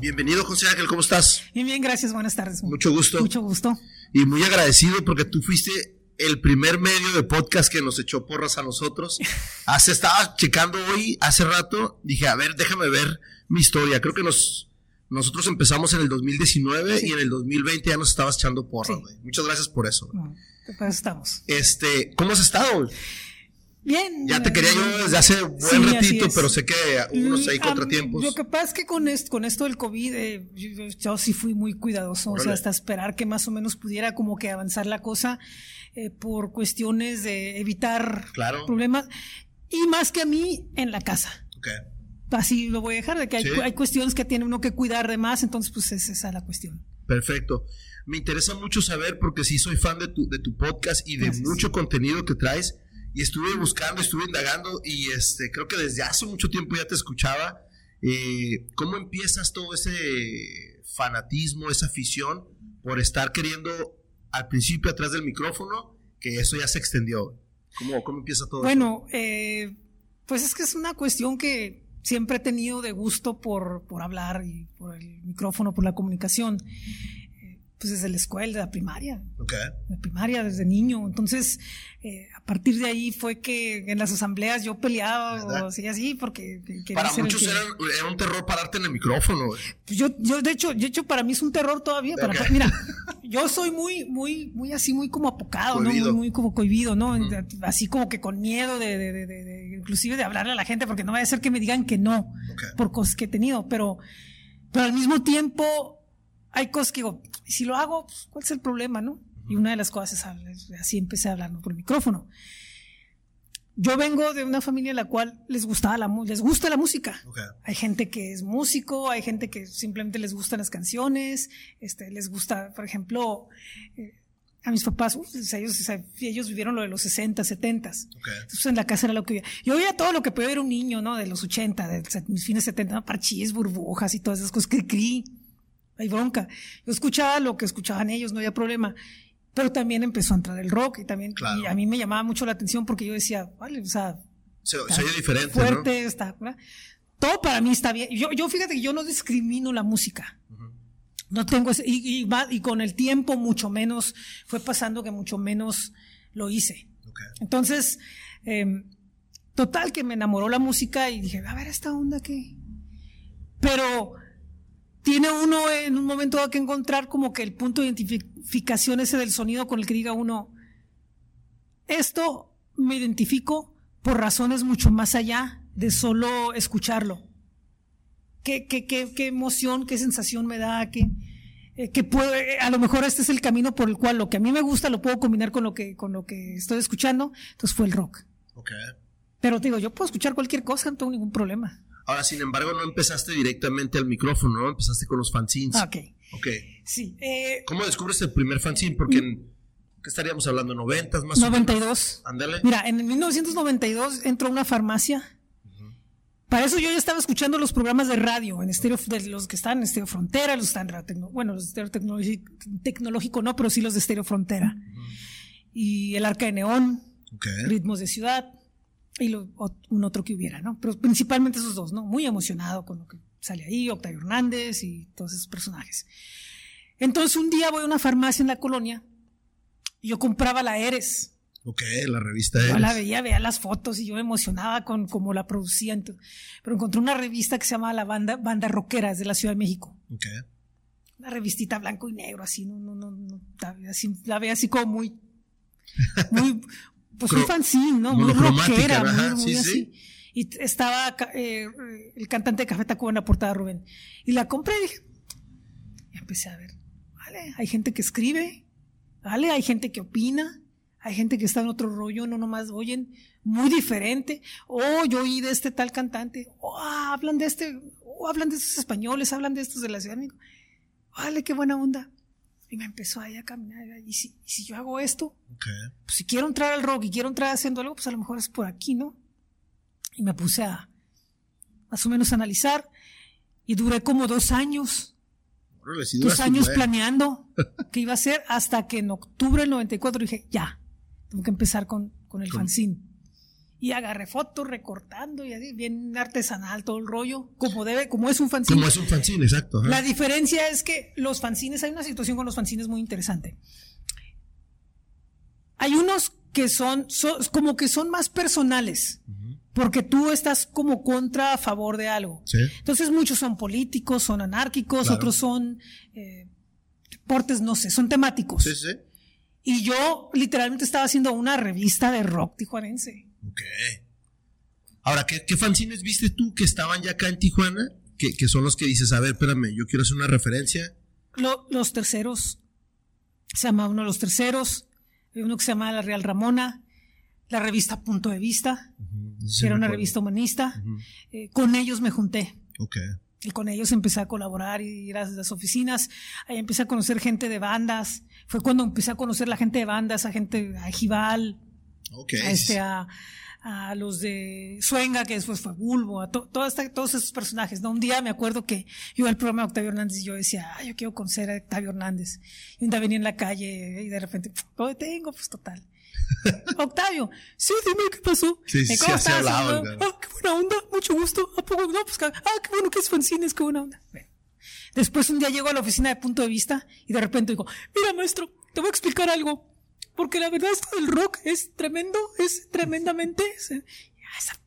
Bienvenido, José Ángel, ¿cómo estás? Bien, bien, gracias, buenas tardes. Mucho gusto. Mucho gusto. Y muy agradecido porque tú fuiste el primer medio de podcast que nos echó porras a nosotros. Hace, estaba checando hoy, hace rato, dije, a ver, déjame ver mi historia. Creo que nos, nosotros empezamos en el 2019 y en el 2020 ya nos estabas echando porras. Muchas gracias por eso. Pues estamos. Este, ¿cómo has estado? Bien. Ya te quería yo desde hace buen Sí, ratito, pero sé que hubo unos am, contratiempos. Lo que pasa es que con esto, con esto del COVID, eh, yo, yo sí fui muy cuidadoso, o sea, hasta esperar que más o menos pudiera como que avanzar la cosa eh, por cuestiones de evitar Claro. problemas. Y más que a mí, en la casa. Ok. Así lo voy a dejar, de que hay, Sí. hay cuestiones que tiene uno que cuidar de más, entonces pues es esa la cuestión. Perfecto. Me interesa mucho saber porque sí soy fan de tu, de tu podcast y de Gracias. mucho contenido que traes. Y estuve buscando, estuve indagando y este creo que desde hace mucho tiempo ya te escuchaba. Eh, ¿Cómo empiezas todo ese fanatismo, esa afición por estar queriendo al principio atrás del micrófono que eso ya se extendió? ¿Cómo, cómo empieza todo Bueno, eh, pues es que es una cuestión que siempre he tenido de gusto por, por hablar y por el micrófono, por la comunicación. Pues desde la escuela, de la primaria, eso? Ok. de primaria, desde niño. Entonces, eh, a partir de ahí fue que en las asambleas yo peleaba ¿Verdad? o así, así, porque Para ser el muchos que- era, era un terror pararte en el micrófono. güey. Pues yo, yo, de hecho, de hecho, para mí es un terror todavía. Para, mira, yo soy muy, muy, muy así, muy como apocado, ¿no? Muy, muy como cohibido, ¿no? Así como que con miedo de, de, de, de- de- inclusive de hablarle a la gente, porque no vaya a ser que me digan que no, por cosas que he tenido, pero, pero al mismo tiempo hay cosas que digo, si lo hago, pues, ¿cuál es el problema, no? Y una de las cosas es así empecé a hablar ¿no? por el micrófono. Yo vengo de una familia en la cual les gustaba la, les gusta la música. Ok. Hay gente que es músico, hay gente que simplemente les gustan las canciones, este, les gusta, por ejemplo, eh, a mis papás, uf, ellos, o sea, ellos vivieron lo de los 60, 70. Ok. Entonces en la casa era lo que oía. Yo oía todo lo que podía ver un niño, ¿no? De los 80, de mis fines 70, ¿no? parchís, burbujas y todas esas cosas, que cri, hay bronca. Yo escuchaba lo que escuchaban ellos, no había problema. Pero también empezó a entrar el rock y también Claro. y a mí me llamaba mucho la atención porque yo decía, vale, o sea, Se, oye diferente, fuerte, está, ¿verdad? Todo para mí está bien. Yo, yo fíjate que yo no discrimino la música. ¿no? Tengo ese, y, y, va- y con el tiempo mucho menos, fue pasando que mucho menos lo hice. Entonces, eh, total que me enamoró la música y dije, a ver, esta onda que... Pero tiene uno en un momento dado que encontrar como que el punto de identificación ese del sonido con el que diga uno, esto me identifico por razones mucho más allá de solo escucharlo. ¿Qué, qué, qué, qué emoción, qué sensación me da? ¿Qué, eh, que puedo, eh, a lo mejor este es el camino por el cual lo que a mí me gusta lo puedo combinar con lo que, con lo que estoy escuchando. Entonces fue el rock. Ok. Pero te digo, yo puedo escuchar cualquier cosa, no tengo ningún problema. Ahora, sin embargo, no empezaste directamente al micrófono, ¿no? Empezaste con los fanzines. Ah, ok. Ok. Sí. Eh, ¿Cómo descubres el primer fanzine? Porque en, ¿qué estaríamos hablando? ¿90 más o menos? 92. Mira, en el 1992 entró a una farmacia. Para eso yo ya estaba escuchando los programas de radio, en estéreo, de los que están en Estéreo Frontera, los están bueno, los de Estéreo Tecnológico, Tecnológico no, pero sí los de Estéreo Frontera. Y el Arca de Neón. Ritmos de Ciudad y lo- un otro que hubiera, ¿no? Pero principalmente esos dos, ¿no? Muy emocionado con lo que sale ahí, Octavio Hernández y todos esos personajes. Entonces un día voy a una farmacia en la colonia y yo compraba la Eres. Ok, la revista Yo Eres. la veía, veía las fotos y yo me emocionaba con cómo la producían. Pero encontré una revista que se llama La Banda, Banda Rockera, es de la Ciudad de México. Ok. Una revistita blanco y negro, así, no, no, no, no, así, la veía así como muy, muy, pues un Cro- fanzine, ¿no? Muy rockera, muy, muy sí, así. sí. Y estaba eh, eh, el cantante de Café Tacuba en la portada, Rubén. Y la compré y dije, y empecé a ver, vale, hay gente que escribe, vale, hay gente que opina, hay gente que está en otro rollo, no nomás oyen, muy diferente. Oh, yo oí de este tal cantante, oh, hablan de este, oh, hablan de estos españoles, hablan de estos de la Ciudad de México. Vale, qué buena onda. Y me empezó ahí a caminar. Y si, y si yo hago esto, pues si quiero entrar al rock y quiero entrar haciendo algo, pues a lo mejor es por aquí, ¿no? Y me puse a más o menos a analizar y duré como dos años, Órale, dos años planeando qué iba a hacer hasta que en octubre del 94 dije, ya, Tengo que empezar con, con el fanzine. Y agarré fotos recortando y así, bien artesanal todo el rollo, como debe, como es un fanzine. Como es un fanzine, exacto. La diferencia es que los fanzines, hay una situación con los fanzines muy interesante. Hay unos que son, como que son más personales. Porque tú estás como contra a favor de algo. Entonces muchos son políticos, son anárquicos, otros son eh, deportes, no sé, son temáticos. Sí, sí. Y yo literalmente estaba haciendo una revista de rock tijuanense. Ok. Ahora, ¿qué, qué fanzines viste tú que estaban ya acá en Tijuana? Que, que, son los que dices, a ver, espérame, yo quiero hacer una referencia. los terceros. Se llama uno de los terceros. Hay uno que se llama La Real Ramona. La revista Punto de Vista. era una revista humanista. Eh, con ellos me junté. Ok. Y con ellos empecé a colaborar y ir a las oficinas. Ahí empecé a conocer gente de bandas. Fue cuando empecé a conocer la gente de bandas, a gente, a A, este, a, los de Suenga, que después fue Bulbo, a todos esos personajes. ¿no? Un día me acuerdo que yo iba al programa de Octavio Hernández y yo decía, yo quiero conocer a Octavio Hernández. Y un día venía en la calle y de repente, ¿dónde tengo? Pues total. Octavio, sí, dime qué pasó. Sí, sí, ¿Cómo estás? Ah, qué buena onda, mucho gusto. ¿A poco? No, pues, ah, qué bueno que es fanzines, qué buena onda. Después un día llego a la oficina de punto de vista y de repente digo, mira maestro, te voy a explicar algo. Porque la verdad esto del rock es tremendo, es tremendamente...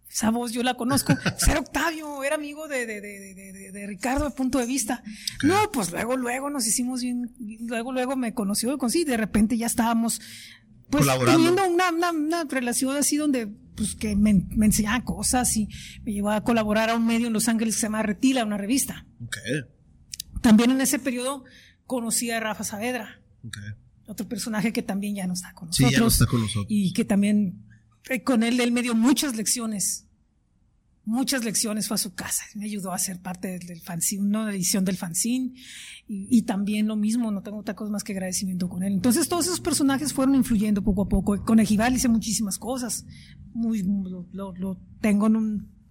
Esa, voz yo la conozco. Ser Octavio, era amigo de, de, de, de, Ricardo de punto de vista. No, pues luego, luego nos hicimos bien, luego, luego me conoció, y de repente ya estábamos pues teniendo una, una, una, relación así donde pues que me, me enseñaba cosas y me llevaba a colaborar a un medio en Los Ángeles que se llama Retila, una revista. Okay. También en ese periodo conocí a Rafa Saavedra. Otro personaje que también ya no está con nosotros. Sí, ya no está con nosotros. Y que también eh, con él, él me dio muchas lecciones muchas lecciones, fue a su casa, me ayudó a ser parte del fanzine, una edición del fanzine, y, también lo mismo, no tengo otra cosa más que agradecimiento con él. Entonces todos esos personajes fueron influyendo poco a poco. Con Ejival hice muchísimas cosas, muy, lo, tengo en un...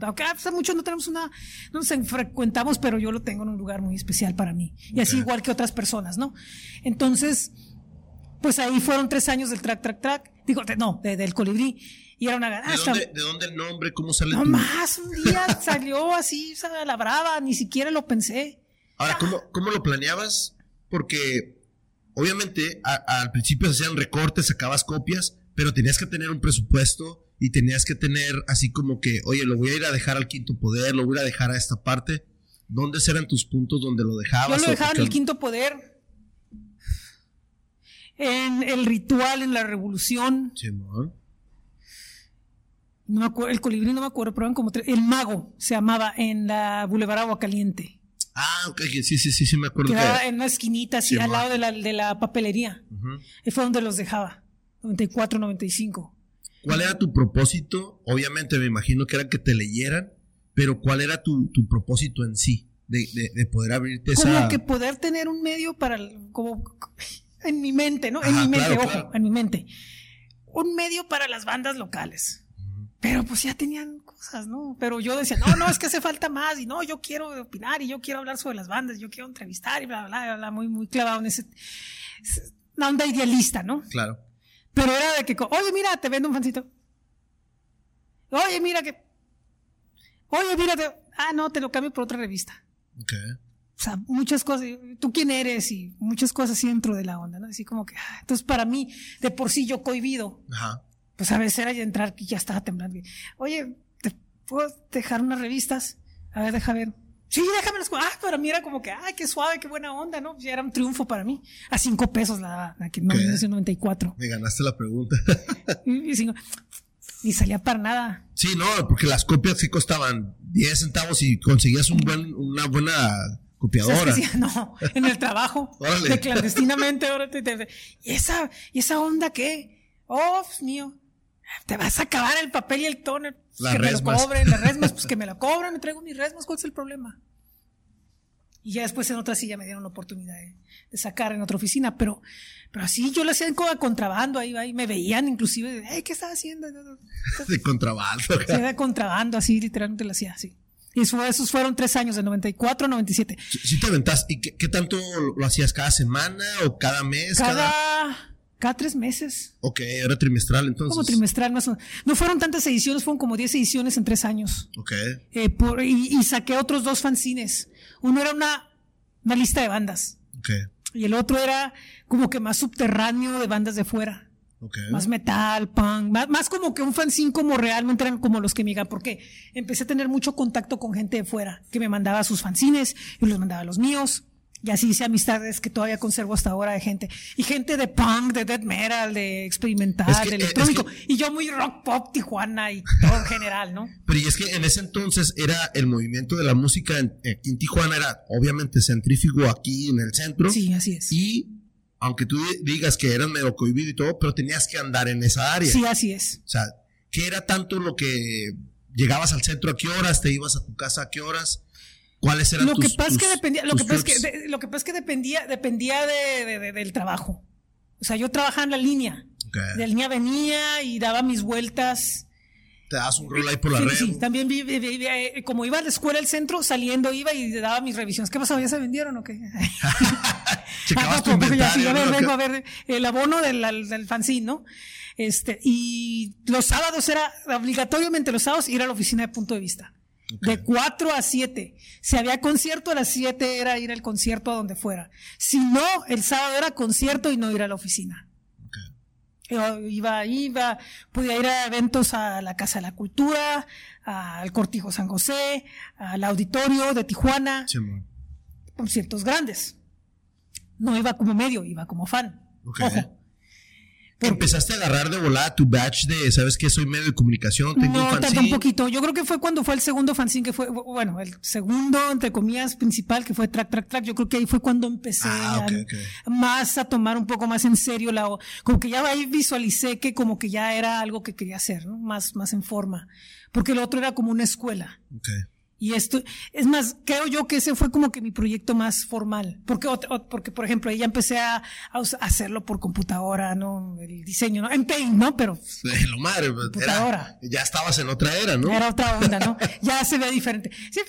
Aunque hace mucho no tenemos una, no nos frecuentamos, pero yo lo tengo en un lugar muy especial para mí. Y así igual que otras personas, ¿no? Entonces, pues ahí fueron tres años del track, track, track. Digo, no, del colibrí y era una ganancia. ¿De dónde, el nombre? ¿Cómo sale No más, un día salió así, a la brava, ni siquiera lo pensé. Ahora, ¿cómo, cómo lo planeabas? Porque obviamente al principio se hacían recortes, sacabas copias, pero tenías que tener un presupuesto y tenías que tener así como que, oye, lo voy a ir a dejar al quinto poder, lo voy a dejar a esta parte. ¿Dónde eran tus puntos donde lo dejabas? Yo lo dejaba en el quinto poder. En el ritual, en la revolución. Sí, ¿no? me acuerdo, el colibrí no me acuerdo, pero eran como tres, el mago se llamaba en la Boulevard Agua Caliente. Ah, ok, sí, sí, sí, sí, me acuerdo. Que en una esquinita, así, al lado de la, de la papelería. Y fue donde los dejaba, 94, 95. ¿Cuál era tu propósito? Obviamente me imagino que era que te leyeran, pero ¿cuál era tu, tu propósito en sí? De, de, poder abrirte esa... Como que poder tener un medio para, como, en mi mente, ¿no? en mi mente, ojo, en mi mente. Un medio para las bandas locales pero pues ya tenían cosas, ¿no? Pero yo decía, no, no, es que hace falta más, y no, yo quiero opinar, y yo quiero hablar sobre las bandas, yo quiero entrevistar, y bla, bla, bla, bla muy, muy clavado en ese, una onda idealista, ¿no? Claro. Pero era de que, oye, mira, te vendo un fancito. Oye, mira que, oye, mira, ah, no, te lo cambio por otra revista. Ok. O sea, muchas cosas, tú quién eres y muchas cosas así dentro de la onda, ¿no? Así como que, ah, entonces para mí, de por sí yo cohibido. Ajá pues a veces era ya entrar que ya estaba temblando. Oye, ¿te puedo dejar unas revistas? A ver, deja ver. Sí, déjame las. Ah, para mí era como que, ay, qué suave, qué buena onda, ¿no? Ya era un triunfo para mí. A cinco pesos la, la que en 1994. Me ganaste la pregunta. y, y, salía para nada. Sí, no, porque las copias sí costaban 10 centavos y conseguías un buen, una buena copiadora. no, en el trabajo. de clandestinamente. ¿Y, esa, ¿Y esa onda qué? Oh, Dios mío te vas a acabar el papel y el toner. que me lo cobren, las resmas, pues que me la cobran, me traigo mis resmas, ¿cuál es el problema? Y ya después en otra silla me dieron la oportunidad de, sacar en otra oficina, pero, pero así yo lo hacía en contrabando, ahí, ahí me veían inclusive, ¿qué estás haciendo? De contrabando. Sí, de contrabando, así literalmente lo hacía, así. Y eso, esos fueron tres años, de 94 a 97. Sí, te aventás. ¿Y qué, tanto lo hacías? ¿Cada semana o cada mes? Cada, cada tres meses. Ok, era trimestral entonces. Como trimestral, más o menos. No fueron tantas ediciones, fueron como 10 ediciones en tres años. Ok. Eh, por- y, y saqué otros dos fanzines. Uno era una, una lista de bandas. Ok. Y el otro era como que más subterráneo de bandas de fuera. Más metal, punk, más, más como que un fanzine como realmente eran como los que me llegaban, porque empecé a tener mucho contacto con gente de fuera, que me mandaba sus fanzines, y los mandaba los míos, y así hice amistades que todavía conservo hasta ahora de gente, y gente de punk, de death metal, de experimental, Es que- de es electrónico, que- y yo muy rock pop, Tijuana y todo en general, ¿no? Pero y es que en ese entonces era el movimiento de la música en, aquí en Tijuana era obviamente centrífugo aquí en el centro. Sí, así es. Y aunque tú di- digas que eras medio cohibido y todo, pero tenías que andar en esa área. Sí, así es. O sea, ¿qué era tanto lo que llegabas al centro a qué horas? ¿Te ibas a tu casa a qué horas? ¿Cuáles eran Lo tus que pasa es que tus- dependía, lo tus que pasa es que, de- lo que pasa es que dependía, dependía de- de- de- del trabajo. O sea, yo trabajaba en la línea. Ok. De la línea venía y daba mis vueltas. Te das un rol ahí por la Sí, red. sí, también vi, vi- vi- eh, como iba a la escuela al centro, saliendo iba y daba mis revisiones. ¿Qué pasó? ¿Ya se vendieron o qué? Checabas Ah, tu no, porque ya, sí, a ver, vengo a ver el abono del, del fanzine, ¿no? Este, y los sábados era obligatoriamente los sábados ir a la oficina de punto de vista. De 4 a 7. Si había concierto, a las 7 era ir al concierto a donde fuera. Si no, el sábado era concierto y no ir a la oficina. Yo iba, iba, podía ir a eventos a la Casa de la Cultura, al Cortijo San José, al Auditorio de Tijuana, Sí, conciertos grandes. No iba como medio, iba como fan. Ojo. Por- Empezaste a agarrar de volada tu batch de, ¿sabes qué? Soy medio de comunicación, tengo No, un fanzine. un poquito. Yo creo que fue cuando fue el segundo fanzine que fue, bueno, el segundo, entre comillas, principal, que fue Track, Track, Track. Yo creo que ahí fue cuando empecé Ah, ok, a- ok. más a tomar un poco más en serio la, como que ya ahí visualicé que como que ya era algo que quería hacer, ¿no? Más, más en forma. Porque el otro era como una escuela. Ok. Y esto, es más, creo yo que ese fue como que mi proyecto más formal. Porque, porque por ejemplo, ahí ya empecé a, a hacerlo por computadora, ¿no? El diseño, ¿no? En Paint, ¿no? Pero lo madre, pues, Computadora. era- ya estabas en otra era, ¿no? era otra onda, ¿no? Ya se ve diferente. Sí,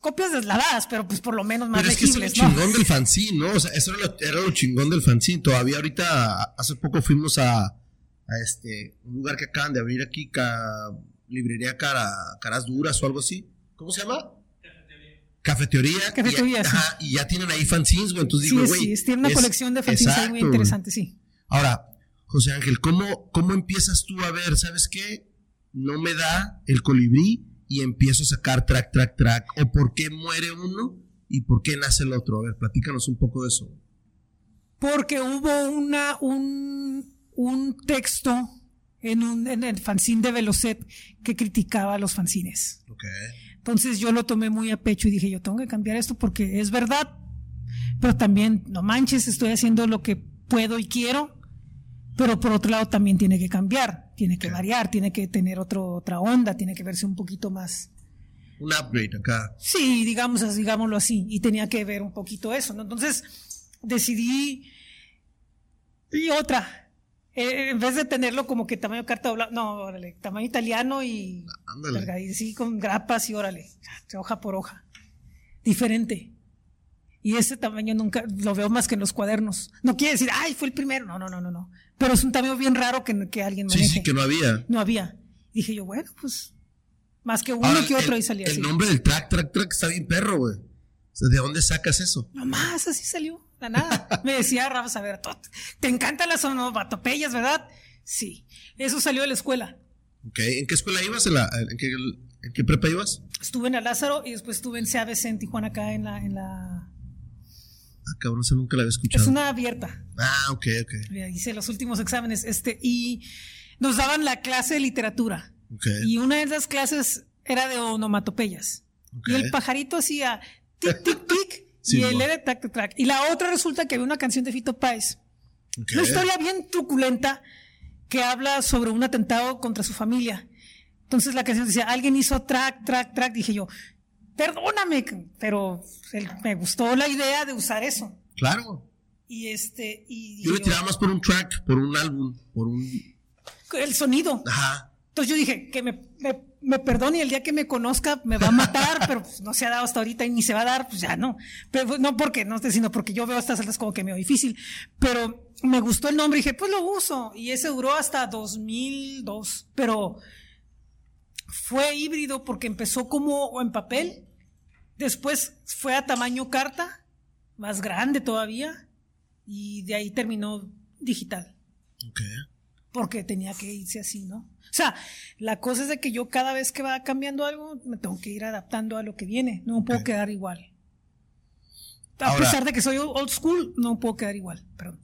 copias deslavadas, pero pues por lo menos más Pero es que es lo legibles, ¿no? chingón del fanzine, ¿no? O sea, eso era lo, era lo chingón del fanzine. Todavía ahorita, hace poco fuimos a, a este, un lugar que acaban de abrir aquí, ca- librería cara, Caras Duras o algo así. ¿Cómo se llama? Cafetería. Cafetería, y, sí. ajá, y ya tienen ahí fanzines, güey. Entonces Sí, digo, güey. sí, es- tiene una es- colección de fanzines ahí muy interesante, sí. Ahora, José Ángel, ¿cómo, ¿cómo empiezas tú a ver, sabes qué? No me da el colibrí y empiezo a sacar track, track, track. ¿O por qué muere uno y por qué nace el otro? A ver, platícanos un poco de eso. Porque hubo una, un, un texto en, un, en el fanzine de Velocet que criticaba a los fanzines. Ok. Entonces yo lo tomé muy a pecho y dije, yo tengo que cambiar esto porque es verdad, pero también, no manches, estoy haciendo lo que puedo y quiero, pero por otro lado también tiene que cambiar, tiene que variar, tiene que tener otro, otra onda, tiene que verse un poquito más. Un upgrade acá. Sí, digamos, digámoslo así, y tenía que ver un poquito eso, ¿no? Entonces decidí, y otra, eh, en vez de tenerlo como que tamaño carta doblada, no, órale, tamaño italiano y Ándale. Y sí, con grapas y órale, hoja por hoja. Diferente. Y ese tamaño nunca lo veo más que en los cuadernos. No quiere decir, ay, fue el primero. No, no, no, no, no. Pero es un tamaño bien raro que, que alguien Sí, maneje. sí, que no había. No había. Dije yo, bueno, pues más que uno Ahora, que otro el, ahí salía el así. nombre del track, track, track está bien perro, güey. O sea, ¿de dónde sacas eso? Nomás así salió, la nada. Me decía Rafa Saber, te encantan las onomatopeyas, ¿verdad? Sí. Eso salió de la escuela. Ok. ¿En qué escuela ibas? ¿En, la, en, qué, en qué prepa ibas? Estuve en la Lázaro y después estuve en CABC en Tijuana acá en la, en la Ah, cabrón, eso nunca la había escuchado. es una abierta. Ah, ok, ok. Hice los últimos exámenes, este, y nos daban la clase de literatura. Ok. Y una de esas clases era de onomatopeyas. Ok. Y el pajarito hacía tic, tic, tic, Sí, y él mo. era tac, tac. Y la otra resulta que había una canción de Fito Páez. Una historia bien truculenta que habla sobre un atentado contra su familia. Entonces la canción decía, alguien hizo track, track, track. Dije yo, perdóname, pero me gustó la idea de usar eso. Claro. Y este, y Yo le tiraba más por un track, por un álbum, por un. el sonido. Ajá. Entonces yo dije que me, me me perdone y el día que me conozca me va a matar, pero pues, no se ha dado hasta ahorita y ni se va a dar, pues ya no. Pero pues, no porque, no sino porque yo veo estas altas como que medio difícil. Pero me gustó el nombre y dije, pues lo uso. Y ese duró hasta 2002. Pero fue híbrido porque empezó como en papel, después fue a tamaño carta, más grande todavía, y de ahí terminó digital. Porque tenía que irse así, ¿no? O sea, la cosa es de que yo cada vez que va cambiando algo, me tengo que ir adaptando a lo que viene. No puedo quedar igual. A pesar de que soy old school, no puedo quedar igual. Perdón.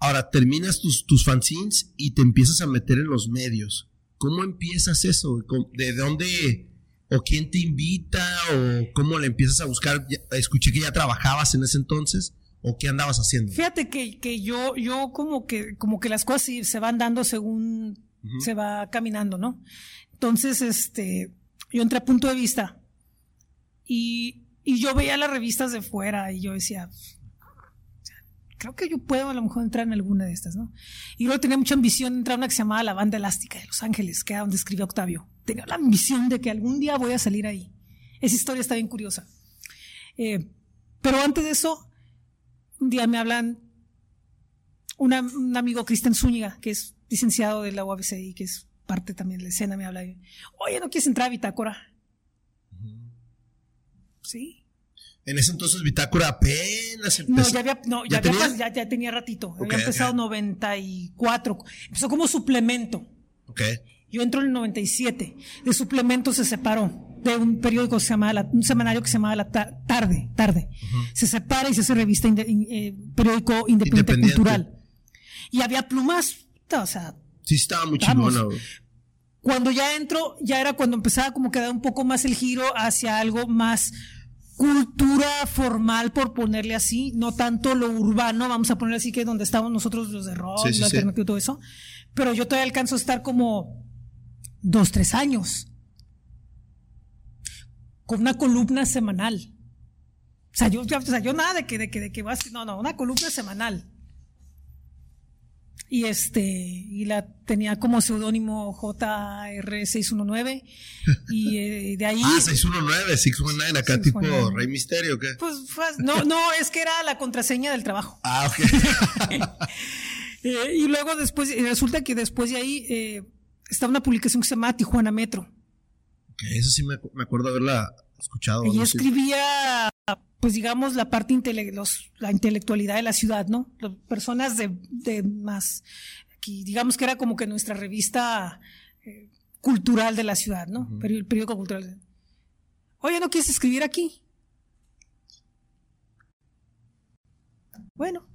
Ahora, terminas tus, tus fanzines y te empiezas a meter en los medios. ¿Cómo empiezas eso? ¿De dónde o quién te invita o cómo le empiezas a buscar? Escuché que ya trabajabas en ese entonces. ¿O qué andabas haciendo? Fíjate que, que yo, yo como que, como que las cosas se van dando según se va caminando, ¿no? Entonces, este, yo entré a punto de vista y, yo veía las revistas de fuera y yo decía, creo que yo puedo a lo mejor entrar en alguna de estas, ¿no? Y luego tenía mucha ambición de entrar a una que se llamaba La Banda Elástica de Los Ángeles, que era donde escribió Octavio. Tenía la ambición de que algún día voy a salir ahí. Esa historia está bien curiosa. Eh, pero antes de eso, un día me hablan un amigo, Cristian Zúñiga, que es licenciado de la UABC y que es parte también de la escena, me habla, oye, ¿no quieres entrar a Bitácora? Sí. En ese entonces Bitácora apenas empezó. No, ya, había, no, ya, tenía? ya, tenía ratito. había empezado en 94. Empezó como suplemento. Ok. Yo entro en el 97. De suplemento se separó de un periódico que se llamaba, un semanario que se llamaba La Tarde, Tarde. Se separa y se hace revista, eh, periódico independiente, cultural. Y había plumas o sea. Sí, estaba muy chingona, Cuando ya entro, ya era cuando empezaba como que dar un poco más el giro hacia algo más cultura formal, por ponerle así, no tanto lo urbano, vamos a ponerle así que donde estamos nosotros los de rock, sí, y todo eso. Pero yo todavía alcanzo a estar como dos, tres años. Con una columna semanal. O sea, yo, o sea, yo nada de que, de que, de que vas, no, no, una columna semanal y este y la tenía como seudónimo JR619 y eh, de ahí Ah, 619, 619 acá tipo Rey Misterio, ¿qué? Pues no no, es que era la contraseña del trabajo. Ah, ok. Eh, y luego después resulta que después de ahí eh, está una publicación que se llama Tijuana Metro. Ok, eso sí me, me acuerdo haberla escuchado. Y escribía pues digamos, la parte los, la intelectualidad de la ciudad, ¿no? Las personas de, de, más, aquí, digamos que era como que nuestra revista eh, cultural de la ciudad, ¿no? el periódico cultural. Oye, ¿no quieres escribir aquí? Bueno,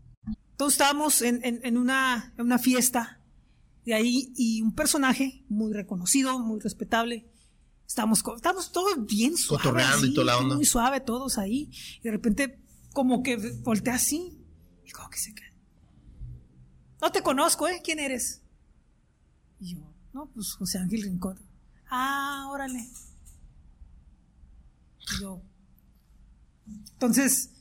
todos estábamos en, en, en, una, en una fiesta de ahí y un personaje muy reconocido, muy respetable, Estamos, estamos todos bien suaves. y toda la onda. Muy suave todos ahí. Y de repente, como que voltea así. Y como que se queda. No te conozco, ¿eh? ¿Quién eres? Y yo, no, pues José Ángel Rincón. Ah, órale. Y yo. Entonces,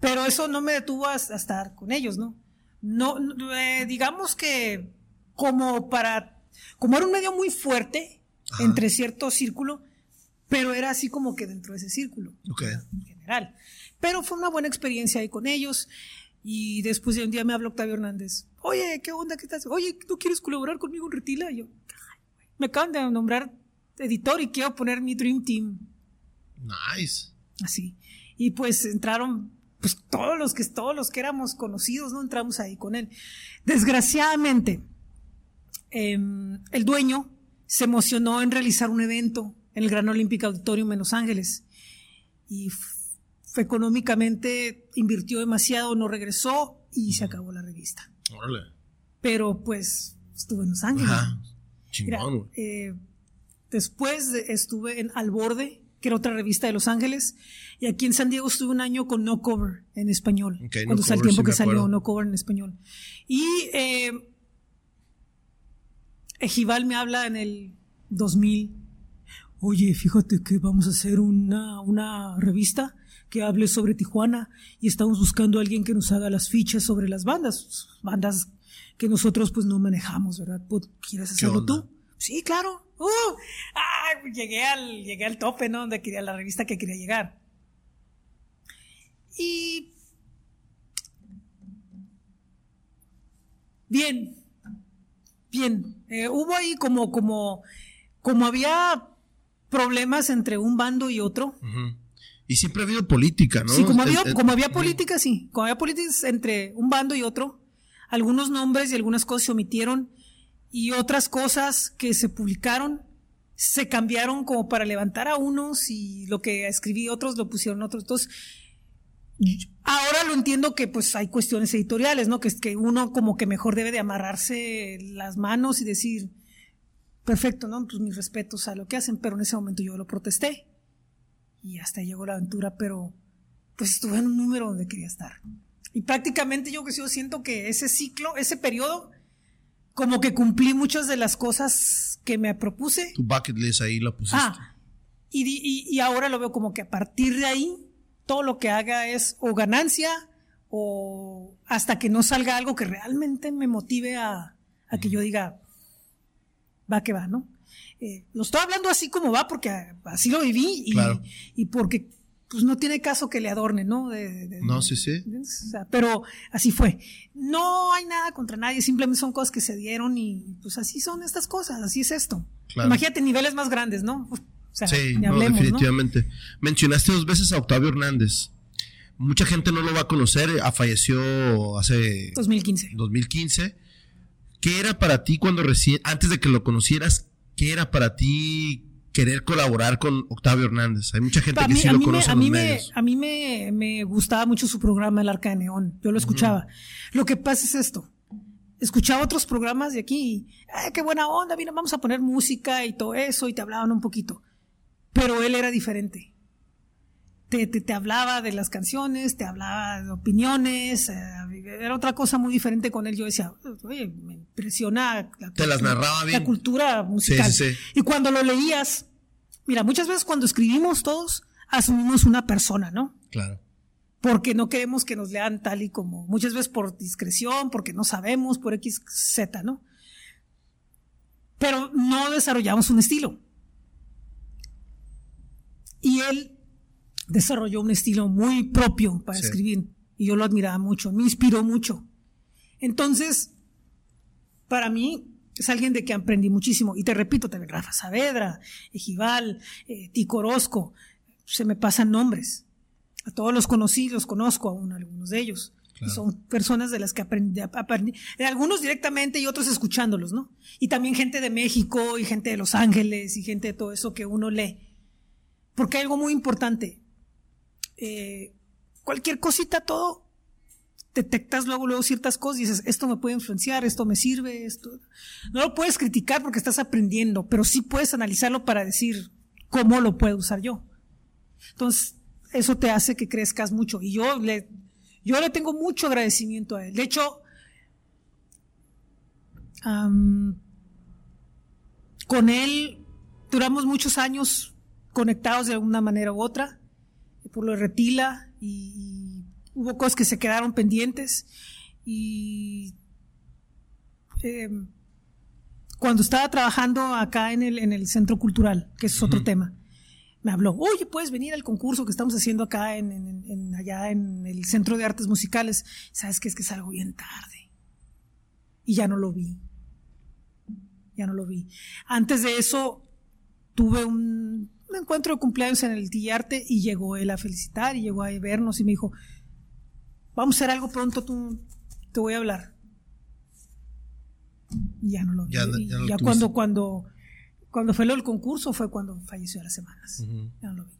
pero eso no me detuvo a, estar con ellos, ¿no? No, eh, digamos que como para, como era un medio muy fuerte, entre cierto círculo, pero era así como que dentro de ese círculo en general. Pero fue una buena experiencia ahí con ellos. Y después de un día me habló Octavio Hernández. Oye, ¿qué onda? ¿Qué estás? Oye, ¿tú quieres colaborar conmigo en Retila? Y yo, me acaban de nombrar editor y quiero poner mi Dream Team. Nice. Así. Y pues entraron, pues todos los que, todos los que éramos conocidos, ¿no? Entramos ahí con él. Desgraciadamente, em, el dueño se emocionó en realizar un evento en el Gran Olímpico Auditorium en Los Ángeles y económicamente invirtió demasiado, no regresó y se acabó la revista. Pero pues estuve en Los Ángeles. Eh, después estuve en Al Borde, que era otra revista de Los Ángeles, y aquí en San Diego estuve un año con No Cover en español, cuando no el tiempo que salió No Cover en español. Y eh, Ejival me habla en el 2000. Oye, fíjate que vamos a hacer una, una revista que hable sobre Tijuana y estamos buscando a alguien que nos haga las fichas sobre las bandas, bandas que nosotros pues no manejamos, ¿verdad? ¿Quieres hacerlo tú? Sí, claro. Uh, ah, llegué, al, llegué al tope, ¿no? Donde quería la revista que quería llegar. Y. Bien. Bien. Eh, hubo ahí como, como, como había problemas entre un bando y otro. Y siempre ha habido política, ¿no? Sí, como había, como había política, sí. Como había políticas entre un bando y otro, algunos nombres y algunas cosas se omitieron y otras cosas que se publicaron se cambiaron como para levantar a unos y lo que escribí otros lo pusieron otros. Entonces, ahora lo entiendo que pues hay cuestiones editoriales, ¿no? Que es que uno como que mejor debe de amarrarse las manos y decir, perfecto, ¿no? Pues mis respetos a lo que hacen, pero en ese momento yo lo protesté. Y hasta llegó la aventura, pero pues estuve en un número donde quería estar. Y prácticamente yo que yo siento que ese ciclo, ese periodo, como que cumplí muchas de las cosas que me propuse. Tu bucket list ahí lo pusiste. Ah, y, y, ahora lo veo como que a partir de ahí, todo lo que haga es o ganancia o hasta que no salga algo que realmente me motive a, a que yo diga, va que va, ¿no? Eh, lo estoy hablando así como va porque así lo viví y, y porque pues no tiene caso que le adorne, ¿no? no, sí, sí. pero así fue. No hay nada contra nadie, simplemente son cosas que se dieron y pues así son estas cosas, así es esto. Imagínate niveles más grandes, ¿no? Sí, definitivamente. Mencionaste dos veces a Octavio Hernández. Mucha gente no lo va a conocer, ah, falleció hace 2015. 2015. ¿Qué era para ti cuando recién, antes de que lo conocieras, qué era para ti querer colaborar con Octavio Hernández. Hay mucha gente que sí lo conoce. a, mí me, a mí me, gustaba mucho su programa El Arca de Neón. Yo lo escuchaba. Lo que pasa es esto. Escuchaba otros programas de aquí y, qué buena onda, mira, vamos a poner música y todo eso, y te hablaban un poquito. Pero él era diferente. Te, te, hablaba de las canciones, te hablaba de opiniones, eh, era otra cosa muy diferente con él. Yo decía, oye, me impresiona la, te las narraba bien. la cultura musical. Y cuando lo leías, Mira, muchas veces cuando escribimos todos, asumimos una persona, ¿no? Claro. Porque no queremos que nos lean tal y como, muchas veces por discreción, porque no sabemos, por X, Z, ¿no? Pero no desarrollamos un estilo. Y él desarrolló un estilo muy propio para escribir. Y yo lo admiraba mucho, me inspiró mucho. Entonces, para mí, es alguien de que aprendí muchísimo. Y te repito también, Rafa Saavedra, Ejival, eh, Ticorosco, se me pasan nombres. A todos los conocí, los conozco aún, algunos de ellos. son personas de las que aprendí, aprendí, algunos directamente y otros escuchándolos, ¿no? Y también gente de México y gente de Los Ángeles y gente de todo eso que uno lee. Porque hay algo muy importante. Eh, cualquier cosita, todo detectas luego, luego ciertas cosas y dices, esto me puede influenciar, esto me sirve, esto. No lo puedes criticar porque estás aprendiendo, pero sí puedes analizarlo para decir cómo lo puedo usar yo. Entonces, eso te hace que crezcas mucho. Y yo le, yo le tengo mucho agradecimiento a él. De hecho, con él duramos muchos años conectados de alguna manera u otra, por lo de Retila y hubo cosas que se quedaron pendientes y em, cuando estaba trabajando acá en el, en el centro cultural, que es otro tema, me habló, oye, puedes venir al concurso que estamos haciendo acá en, allá en el Centro de Artes Musicales. ¿Sabes qué? Es que salgo bien tarde. Y ya no lo vi. Ya no lo vi. Antes de eso, tuve un, encuentro de cumpleaños en el Tillarte y llegó él a felicitar y llegó a vernos y me dijo, vamos a hacer algo pronto, tú, te voy a hablar. ya no lo vi. Ya, cuando, cuando, cuando fue lo del concurso fue cuando falleció a las semanas. Ya no lo vi.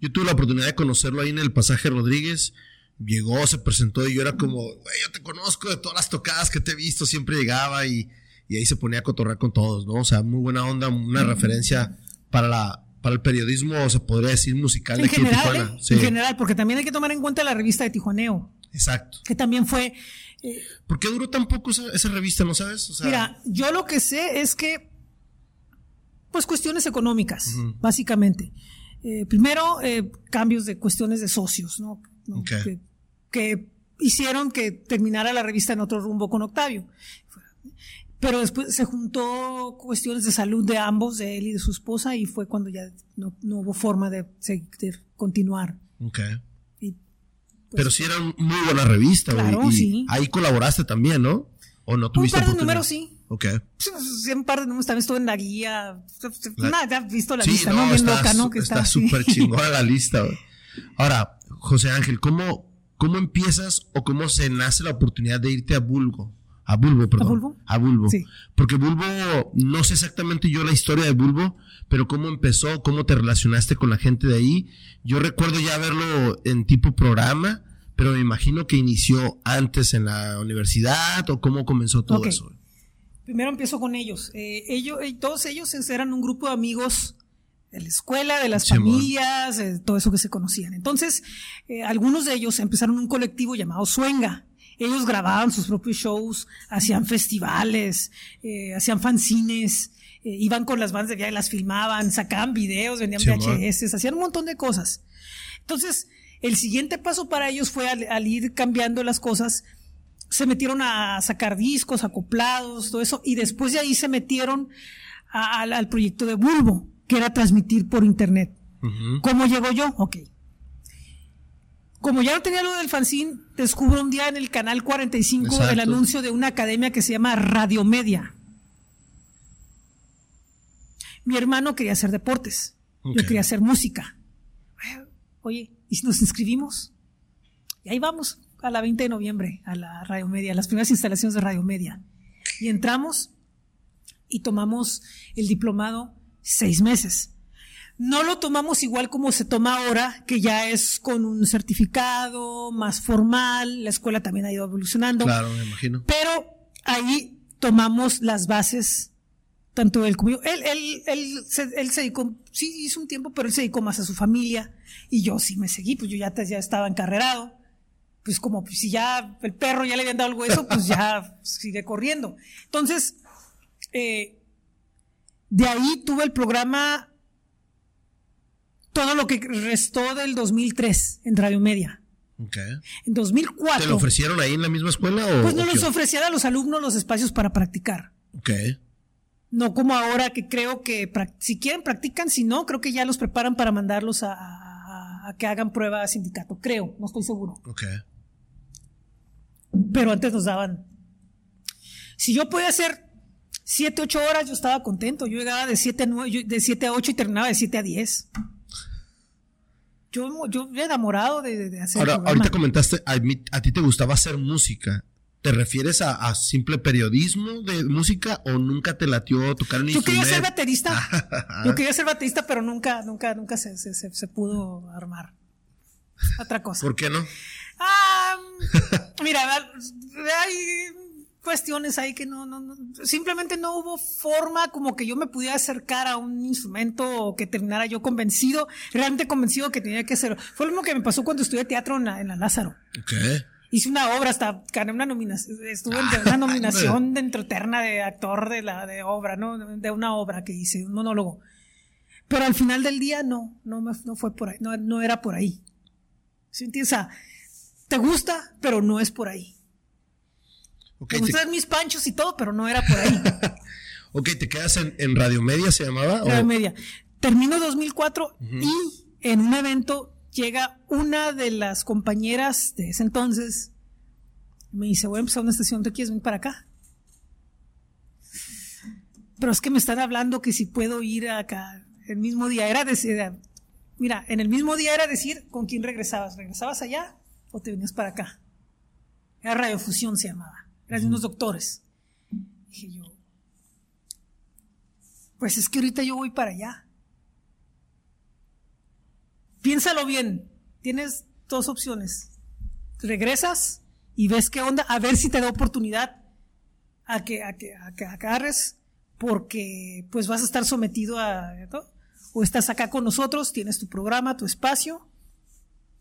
Yo tuve la oportunidad de conocerlo ahí en el pasaje Rodríguez. Llegó, se presentó y yo era como, güey, yo te conozco de todas las tocadas que te he visto, siempre llegaba y, ahí se ponía a cotorrear con todos, ¿no? O sea, muy buena onda, una referencia para la, para el periodismo, se podría decir, musical en general, ¿eh? En general, porque también hay que tomar en cuenta la revista de Tijuaneo. Exacto. Que también fue... Eh, ¿Por qué duró tan poco esa, revista, no sabes? mira, yo lo que sé es que, pues cuestiones económicas, básicamente. Eh, primero, eh, cambios de cuestiones de socios, ¿no? Que, hicieron que terminara la revista en otro rumbo con Octavio. Pero después se juntó cuestiones de salud de ambos, de él y de su esposa, y fue cuando ya no, hubo forma de, continuar. Ok. Pues, Pero sí era muy buena revista. Claro, y Ahí colaboraste también, ¿no? ¿O no tuviste Un par de números, sí. Ok. Sí, un par de números. También estuve en la guía. Nada, ya has visto la lista, ¿no? Bien loca, ¿no? Que está súper chingona la lista. Ahora, José Ángel, ¿cómo, ¿cómo empiezas o cómo se nace la oportunidad de irte a Bulgo? A Bulbo, perdón. ¿A Bulbo? A Bulbo. Sí. Porque Bulbo, no sé exactamente yo la historia de Bulbo, pero cómo empezó, cómo te relacionaste con la gente de ahí. Yo recuerdo ya verlo en tipo programa, pero me imagino que inició antes en la universidad o cómo comenzó todo eso. Primero empiezo con ellos. Eh, ellos. Eh, todos ellos eran un grupo de amigos de la escuela, de las familias, todo eso que se conocían. Entonces, eh, algunos de ellos empezaron un colectivo llamado Suenga ellos grababan sus propios shows, hacían festivales, eh, hacían fanzines, eh, iban con las bandas de viaje, las filmaban, sacaban videos, vendían VHS, hacían un montón de cosas. Entonces, el siguiente paso para ellos fue al, ir cambiando las cosas, se metieron a sacar discos, acoplados, todo eso, y después de ahí se metieron al proyecto de Bulbo, que era transmitir por internet. ¿Cómo llegó yo? Ok. Como ya no tenía lo del fanzine, descubro un día en el canal 45 el anuncio de una academia que se llama Radio Media. Mi hermano quería hacer deportes, yo quería hacer música. Oye, ¿y si nos inscribimos? Y ahí vamos, a la 20 de noviembre, a la Radio Media, a las primeras instalaciones de Radio Media. Y entramos y tomamos el diplomado seis meses. No lo tomamos igual como se toma ahora, que ya es con un certificado más formal, la escuela también ha ido evolucionando. Claro, me imagino. Pero ahí tomamos las bases, tanto él como yo. Él, él, él, se, él se dedicó, sí hizo un tiempo, pero él se dedicó más a su familia y yo sí me seguí, pues yo ya, ya estaba encarrerado. Pues como pues, si ya el perro ya le habían dado el hueso, pues ya sigue corriendo. Entonces, eh, de ahí tuve el programa todo lo que restó del 2003 en Radio Media. Okay. En 2004. ¿Te lo ofrecieron ahí en la misma escuela? O, pues no les ofrecían a los alumnos los espacios para practicar. Ok. No como ahora que creo que si quieren practican, si no, creo que ya los preparan para mandarlos a, que hagan prueba a sindicato. Creo, no estoy seguro. Ok. Pero antes nos daban. Si yo podía hacer 7, 8 horas, yo estaba contento. Yo llegaba de 7 a, 9, de 7 a 8 y terminaba de 7 a 10 yo, yo enamorado de, hacer. Ahora, ahorita comentaste, a, a, ti te gustaba hacer música. ¿Te refieres a, simple periodismo de música o nunca te latió tocar un instrumento? Yo quería ser baterista. yo quería ser baterista, pero nunca, nunca, nunca se, se, se, pudo armar. Otra cosa. ¿Por qué no? Ah, mira, hay cuestiones ahí que no, no, no, simplemente no hubo forma como que yo me pudiera acercar a un instrumento o que terminara yo convencido, realmente convencido que tenía que ser. Fue lo mismo que me pasó cuando estudié teatro en la, en la Lázaro. ¿Qué? Hice una obra, hasta gané una nominación, estuve en una nominación dentro eterna de actor de la de obra, ¿no? De una obra que hice, un monólogo. Pero al final del día no, no, no fue por ahí, no, no era por ahí. ¿Sí entiendes? te gusta, pero no es por ahí. Me gustan mis panchos y todo, pero no era por ahí. ok, te quedas en, Radio Media, ¿se llamaba? Radio Media. Termino 2004 y en un evento llega una de las compañeras de ese entonces. Me dice, voy a empezar una estación, ¿te quieres venir para acá? Pero es que me están hablando que si puedo ir acá el mismo día. Era decir, mira, en el mismo día era decir con quién regresabas. ¿Regresabas allá o te venías para acá? Era radiofusión se llamaba eran unos doctores. Dije yo, pues es que ahorita yo voy para allá. Piénsalo bien, tienes dos opciones. Regresas y ves qué onda, a ver si te da oportunidad a que, a que, a que agarres, porque pues vas a estar sometido a... O estás acá con nosotros, tienes tu programa, tu espacio,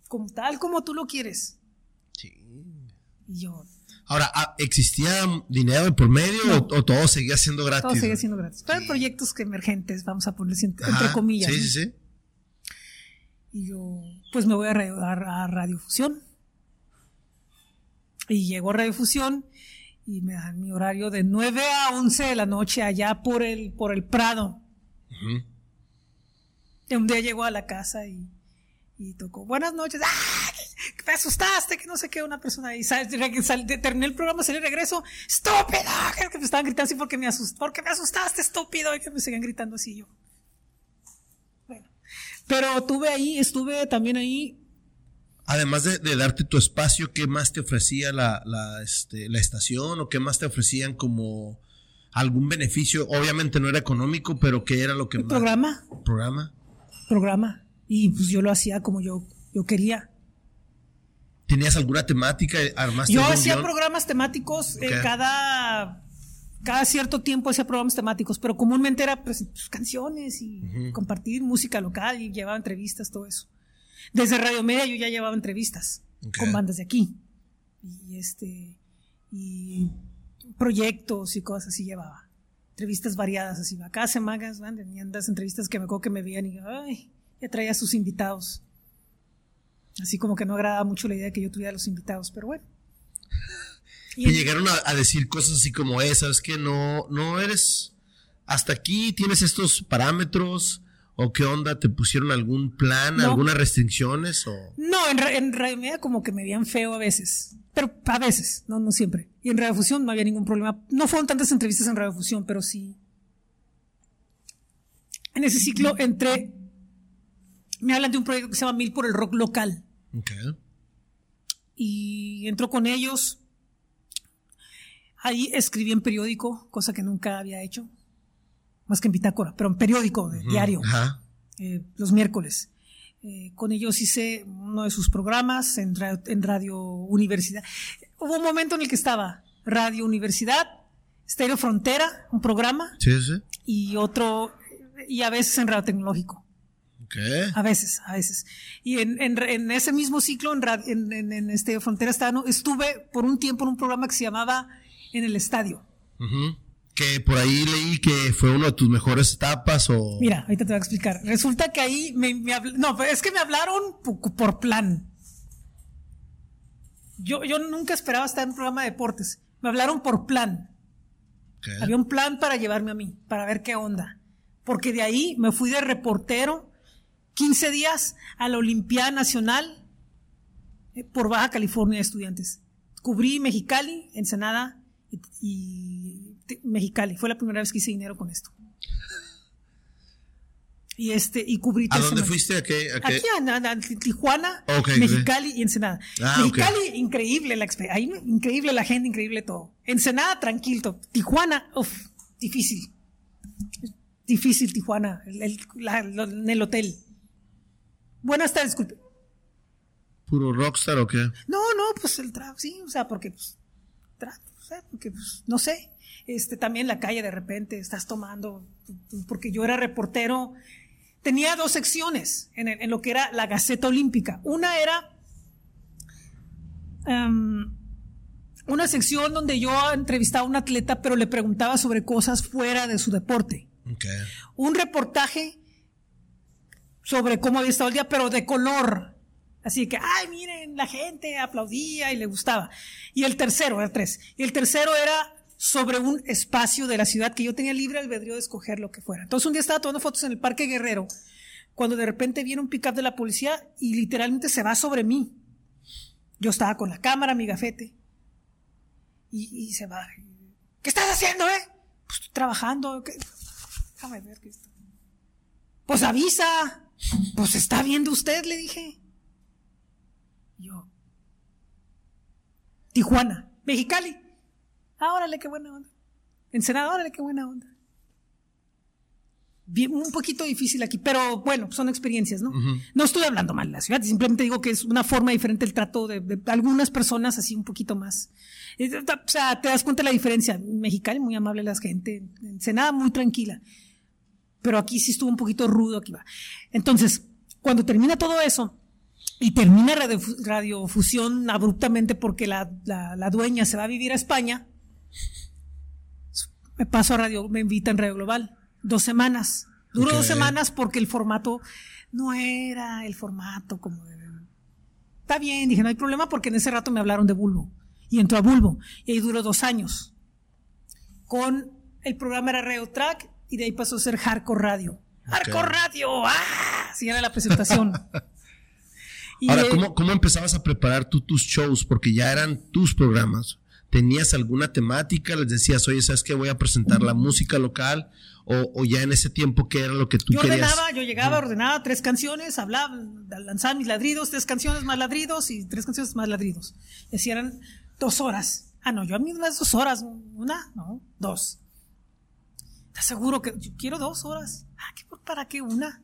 como, tal como tú lo quieres. Sí. Y yo, Ahora, ah, ¿existía dinero por medio o, todo seguía siendo gratis? Todo seguía siendo gratis. Pero proyectos que emergentes, vamos a ponerles entre, comillas. Sí, sí, sí. Y yo, pues me voy a, a, Radiofusión. Y llego a Radiofusión y me dan mi horario de 9 a 11 de la noche allá por el, por el Prado. Y un día llegó a la casa y, y tocó, buenas noches, ¡Ah! me asustaste, que no sé qué, una persona ahí, terminé el programa, salí regreso, estúpido, que me estaban gritando así porque me, asust, porque me asustaste, estúpido, y que me seguían gritando así yo. Bueno, pero tuve ahí, estuve también ahí Además de, darte tu espacio, ¿qué más te ofrecía la, la, este, la, estación o qué más te ofrecían como algún beneficio? Obviamente no era económico, pero ¿qué era lo que más? Programa. Programa. Programa. Y pues yo lo hacía como yo, yo quería. ¿Tenías alguna temática? yo hacía programas temáticos eh, cada, cada cierto tiempo hacía programas temáticos, pero comúnmente era pues, pues canciones y compartir música local y llevaba entrevistas, todo eso. Desde Radio Media yo ya llevaba entrevistas con bandas de aquí. Y este y proyectos y cosas así llevaba. Entrevistas variadas así. Acá semanas, tenían las entrevistas que me acuerdo que me veían y ay, ya traía a sus invitados. Así como que no agradaba mucho la idea de que yo tuviera a los invitados, pero bueno. Y, llegaron a, decir cosas así como esas, que no, no eres, hasta aquí tienes estos parámetros, ¿O qué onda? ¿Te pusieron algún plan, algunas restricciones? O? No, en, en Radio Media como que me veían feo a veces. Pero a veces, no, no siempre. Y en Radio Fusión no había ningún problema. No fueron tantas entrevistas en Radio Fusión, pero sí. En ese ciclo entré. Me hablan de un proyecto que se llama Mil por el Rock Local. Okay. Y entro con ellos. Ahí escribí en periódico, cosa que nunca había hecho más que en bitácora, pero en periódico, diario, eh, los miércoles. Eh, con ellos hice uno de sus programas en, en, Radio Universidad. Hubo un momento en el que estaba Radio Universidad, Estéreo Frontera, un programa, sí, sí. y otro, y a veces en Radio Tecnológico. A veces, a veces. Y en, en, ese mismo ciclo, en, en, en Estéreo Frontera, estuve por un tiempo en un programa que se llamaba En el Estadio. Que por ahí leí que fue una de tus mejores etapas o... Mira, ahorita te voy a explicar. Resulta que ahí me, No, es que me hablaron por, plan. Yo, yo nunca esperaba estar en un programa de deportes. Me hablaron por plan. Había un plan para llevarme a mí, para ver qué onda. Porque de ahí me fui de reportero 15 días a la Olimpiada Nacional eh, por Baja California de Estudiantes. Cubrí Mexicali, Ensenada y Mexicali. Fue la primera vez que hice dinero con esto. Y este, y cubrí ¿A dónde fuiste? ¿A qué? Aquí, a, Tijuana, Mexicali y Ensenada. Ah, Mexicali, increíble la ahí, increíble la gente, increíble todo. Ensenada, tranquilo. Tijuana, uff, difícil. Difícil Tijuana, en el hotel. Buenas tardes, disculpe. ¿Puro rockstar o qué? No, no, pues el trato, sí, o sea, porque pues, trato, porque pues, no sé este, también la calle de repente estás tomando, porque yo era reportero, tenía dos secciones en, lo que era la Gaceta Olímpica. Una era em, una sección donde yo entrevistaba a un atleta, pero le preguntaba sobre cosas fuera de su deporte. Un reportaje sobre cómo había estado el día, pero de color. Así que, ay, miren, la gente aplaudía y le gustaba. Y el tercero, era tres. Y el tercero era sobre un espacio de la ciudad que yo tenía libre albedrío de escoger lo que fuera. Entonces un día estaba tomando fotos en el Parque Guerrero, cuando de repente viene un pick-up de la policía y literalmente se va sobre mí. Yo estaba con la cámara, mi gafete, y, se va. ¿Qué estás haciendo, eh? Pues estoy trabajando. Déjame ver qué está. Pues avisa. Pues está viendo usted, le dije. Yo. Tijuana, Mexicali. Ah, órale, qué buena onda. Ensenada, órale, qué buena onda. Bien, un poquito difícil aquí, pero bueno, son experiencias, ¿no? No estoy hablando mal de la ciudad, simplemente digo que es una forma diferente el trato de, algunas personas así un poquito más. Eh, o sea, te das cuenta de la diferencia. Mexicali, muy amable la gente. Ensenada, muy tranquila. Pero aquí sí estuvo un poquito rudo, aquí va. Entonces, cuando termina todo eso, y termina radiofusión abruptamente porque la, la dueña se va a vivir a España, me paso a radio, me invitan Radio Global. Dos semanas. Duró dos semanas porque el formato no era el formato como Está bien, dije, no hay problema porque en ese rato me hablaron de Bulbo. y entró a Bulbo. Y ahí duró dos años. Con el programa era Radio Track y de ahí pasó a ser Hardcore Radio. ¡Hardcore Radio! ¡Ah! Así era la presentación. Ahora, ¿cómo, ¿cómo, empezabas a preparar tú tus shows? Porque ya eran tus programas. ¿Tenías alguna temática? ¿Les decías, oye, ¿sabes qué? Voy a presentar la música local? O, ya en ese tiempo, ¿qué era lo que tú yo querías? Ordenaba, yo llegaba, ordenaba tres canciones, hablaba, lanzaba mis ladridos, tres canciones más ladridos y tres canciones más ladridos. Y así eran dos horas. Ah, no, yo a mí las dos horas. Una, no, dos. ¿Estás seguro que yo quiero dos horas? Ah, ¿para qué una?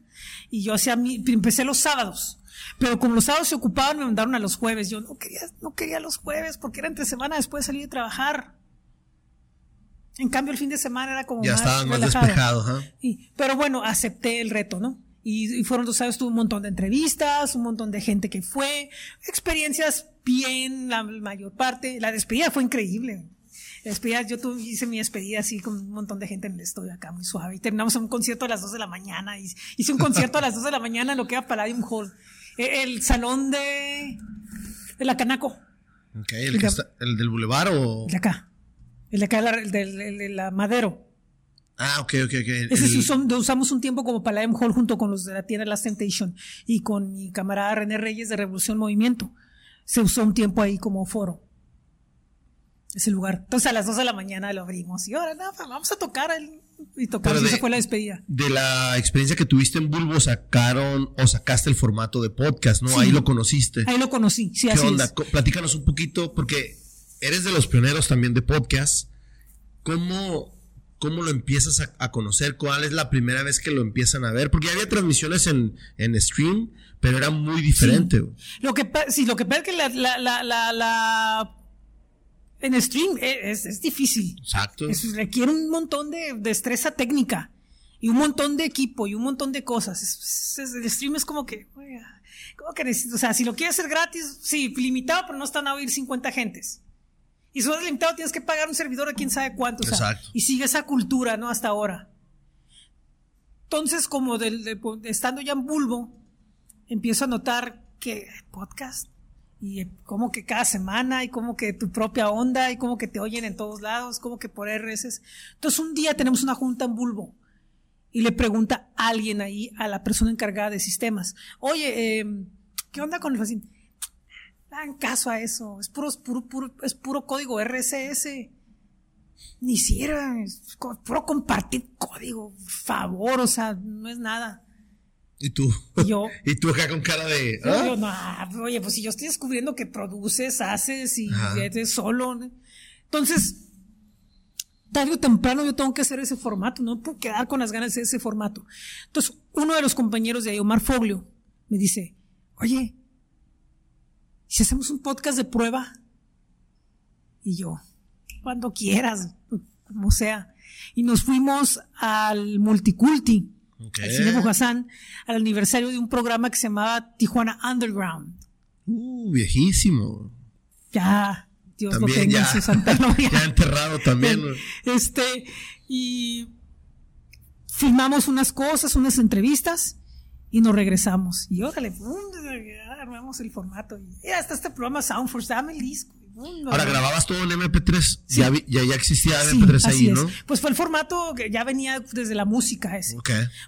Y yo hacía mi, empecé los sábados. Pero como los sábados se ocupaban, me mandaron a los jueves. Yo no quería, no quería los jueves porque era entre semana después de salir de trabajar. En cambio, el fin de semana era como ya más, más despejado. pero bueno, acepté el reto, ¿no? Y, fueron dos años, tuve un montón de entrevistas, un montón de gente que fue, experiencias bien, la mayor parte. La despedida fue increíble. La despedida, yo tuve, hice mi despedida así con un montón de gente en el estudio acá, muy suave. Y terminamos un concierto a las 2 de la mañana. Hice un concierto a las 2 de la mañana en lo que era Palladium Hall. E, el, salón de, de la Canaco. Okay, ¿el, ¿el del Boulevard o...? De acá. El de acá, el de, la Madero. Ah, ok, ok, ok. Ese sí usamos un tiempo como Palladium Hall junto con los de la tienda Last Temptation y con mi camarada René Reyes de Revolución Movimiento. Se usó un tiempo ahí como foro. Ese lugar. Entonces a las 2 de la mañana lo abrimos y ahora pues, vamos a tocar el, y tocamos. esa fue la despedida. De la experiencia que tuviste en Bulbo sacaron o sacaste el formato de podcast, ¿no? ahí lo conociste. Ahí lo conocí, sí, ¿Qué onda? Platícanos un poquito porque eres de los pioneros también de podcast. ¿Cómo, cómo lo empiezas a, conocer? ¿Cuál es la primera vez que lo empiezan a ver? Porque había transmisiones en, en stream, pero era muy diferente. Lo que sí, lo que pasa es que la, la, la, la en stream es, es difícil. Exacto. requiere un montón de destreza técnica y un montón de equipo y un montón de cosas. el stream es como que, como que o sea, si lo quieres hacer gratis, sí, limitado, pero no están a oír 50 gentes. Y si es limitado, tienes que pagar un servidor a quién sabe cuánto. y sigue esa cultura, ¿no? Hasta ahora. Entonces, como de, estando ya en Bulbo, empiezo a notar que podcast y como que cada semana y como que tu propia onda y como que te oyen en todos lados, como que por RS. Entonces un día tenemos una junta en Bulbo y le pregunta a alguien ahí a la persona encargada de sistemas, oye, em, ¿qué onda con el paciente? Dan caso a eso, es puro, puro, es puro código RSS. Ni siquiera, es puro compartir código, favor, o sea, no es nada. ¿Y tú? ¿Y yo. ¿Y tú acá con cara de.? ¿ah? no, oye, pues si yo estoy descubriendo que produces, haces y eres solo. Entonces, tarde o temprano yo tengo que hacer ese formato, no puedo quedar con las ganas de ese formato. Entonces, uno de los compañeros de ahí, Omar Foglio, me dice: Oye, si hacemos un podcast de prueba. Y yo, cuando quieras, como sea. Y nos fuimos al Multiculti al cine al aniversario de un programa que se llamaba Tijuana Underground. Uh, viejísimo. Ya, Dios lo tenga en su santa gloria. ya enterrado también. este, y filmamos unas cosas, unas entrevistas, y nos regresamos. Y órale, armamos el formato. Y hasta este programa Soundforce, dame el disco. Ahora grababas todo en MP3, ya, ya, existía MP3 ahí, ¿no? Pues fue el formato que ya venía desde la música ese.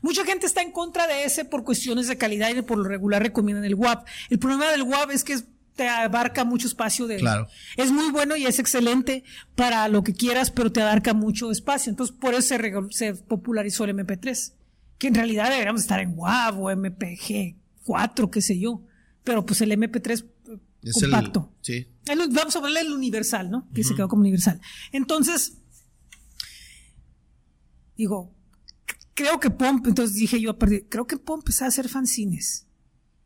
Mucha gente está en contra de ese por cuestiones de calidad y por lo regular recomiendan el WAP. El problema del WAP es que te abarca mucho espacio de claro. es muy bueno y es excelente para lo que quieras pero te abarca mucho espacio entonces por eso se, se popularizó el MP3 que en realidad deberíamos estar en WAV o MPG 4 qué sé yo pero pues el MP3 compacto. sí. Vamos a hablarle el universal, ¿no? Que se quedó como universal. Entonces, digo, creo que Pomp, entonces dije yo, creo que puedo empezar a hacer fanzines.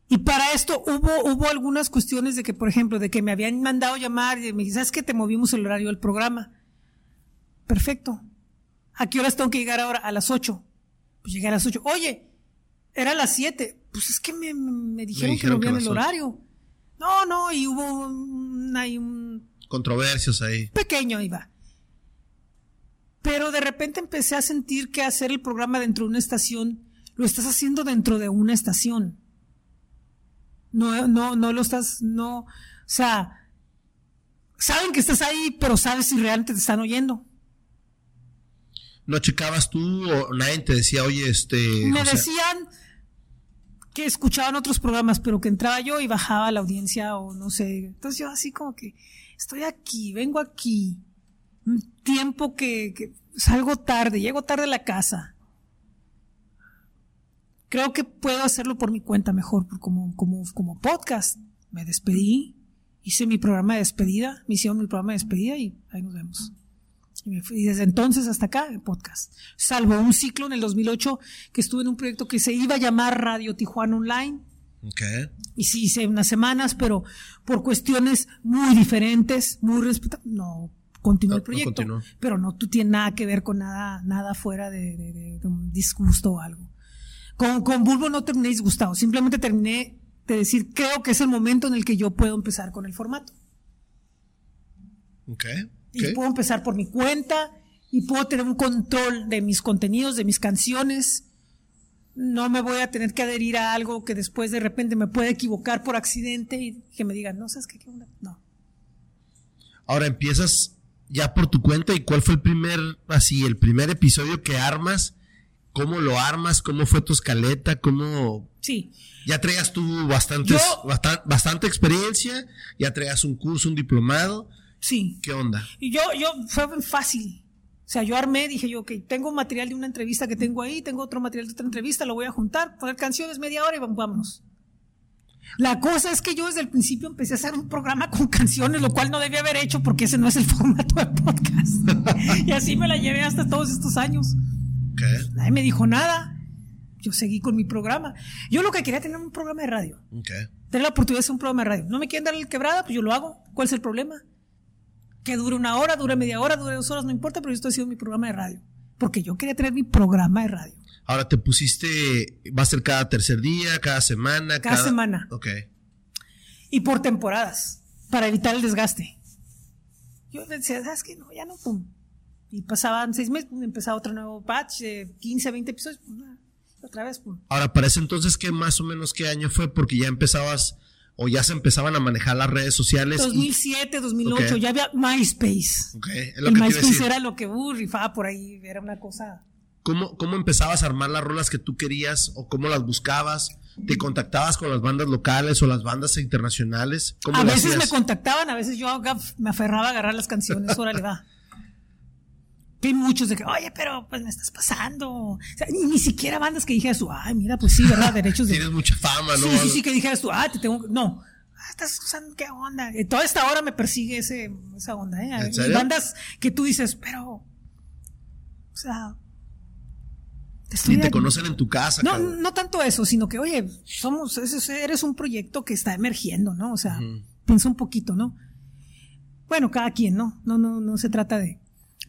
Y para esto hubo, hubo algunas cuestiones de que, por ejemplo, de que me habían mandado llamar y me dijeron, ¿sabes que te movimos el horario del programa? Perfecto. ¿A qué horas tengo que llegar ahora? A las 8. Pues llegué a las 8. Oye, era a las 7. Pues es que me, dijeron, que movían el horario. No, no, y hubo un, hay un... Controversias ahí. Pequeño iba. Pero de repente empecé a sentir que hacer el programa dentro de una estación, lo estás haciendo dentro de una estación. No, no, no lo estás, no, o sea, saben que estás ahí, pero sabes si realmente te están oyendo. ¿No checabas tú o nadie te decía, oye, este... Me decían que escuchaban otros programas, pero que entraba yo y bajaba la audiencia o no sé. Entonces yo así como que estoy aquí, vengo aquí, un tiempo que, salgo tarde, llego tarde a la casa. Creo que puedo hacerlo por mi cuenta mejor, como, como, como podcast. Me despedí, hice mi programa de despedida, me hicieron mi programa de despedida y ahí nos vemos. Y, desde entonces hasta acá, en podcast. Salvo un ciclo en el 2008 que estuve en un proyecto que se iba a llamar Radio Tijuana Online. Okay. Y sí hice unas semanas, pero por cuestiones muy diferentes, muy respetables. No continuó el proyecto. pero no tú tienes nada que ver con nada, nada fuera de, un disgusto o algo. Con, con Bulbo no terminé disgustado, simplemente terminé de decir, creo que es el momento en el que yo puedo empezar con el formato. Okay. Y puedo empezar por mi cuenta y puedo tener un control de mis contenidos, de mis canciones. No me voy a tener que adherir a algo que después de repente me pueda equivocar por accidente y que me digan, no sabes qué, no. Ahora empiezas ya por tu cuenta y cuál fue el primer, así, el primer episodio que armas, cómo lo armas, cómo fue tu escaleta, cómo... Sí. Ya traías tú bastantes, bastante experiencia, ya traías un curso, un diplomado. Sí. ¿Qué onda? Y yo, yo, fue fácil. O sea, yo armé, dije yo, ok, tengo material de una entrevista que tengo ahí, tengo otro material de otra entrevista, lo voy a juntar, poner canciones media hora y vámonos. La cosa es que yo desde el principio empecé a hacer un programa con canciones, lo cual no debía haber hecho porque ese no es el formato de podcast. y así me la llevé hasta todos estos años. ¿Qué? Nadie me dijo nada. Yo seguí con mi programa. Yo lo que quería tener un programa de radio. Okay. Tener la oportunidad de hacer un programa de radio. No me quieren dar el quebrada, pues yo lo hago. ¿Cuál es el problema? Que dure una hora, dure media hora, dure dos horas, no importa, pero yo estoy haciendo mi programa de radio. Porque yo quería tener mi programa de radio. Ahora te pusiste, va a ser cada tercer día, cada semana. Cada, semana. Ok. Y por temporadas, para evitar el desgaste. Yo decía, ¿sabes qué? No, ya no, pum. Y pasaban seis meses, empezaba otro nuevo batch de 15, 20 episodios, otra vez, pum. Ahora, para ese entonces, ¿qué más o menos qué año fue? Porque ya empezabas o ya se empezaban a manejar las redes sociales. 2007, 2008, ya había MySpace. Okay. el MySpace era lo que uh, rifaba por ahí, era una cosa. ¿Cómo, ¿Cómo empezabas a armar las rolas que tú querías o cómo las buscabas? ¿Te contactabas con las bandas locales o las bandas internacionales? a veces me contactaban, a veces yo me aferraba a agarrar las canciones, órale, va hay muchos de que, oye, pero pues me estás pasando. O sea, ni, siquiera bandas que dijeras tú, ay, mira, pues sí, ¿verdad? Derechos de. Tienes mucha fama, ¿no? Sí, sí, sí, que dijeras tú, ah, te tengo. No. Ah, estás usando, ¿qué onda? toda esta hora me persigue ese, esa onda, ¿eh? ¿En bandas que tú dices, pero. O sea. Te te conocen en tu casa. No, no tanto eso, sino que, oye, somos, eres un proyecto que está emergiendo, ¿no? O sea, piensa un poquito, ¿no? Bueno, cada quien, ¿no? No, no, no se trata de.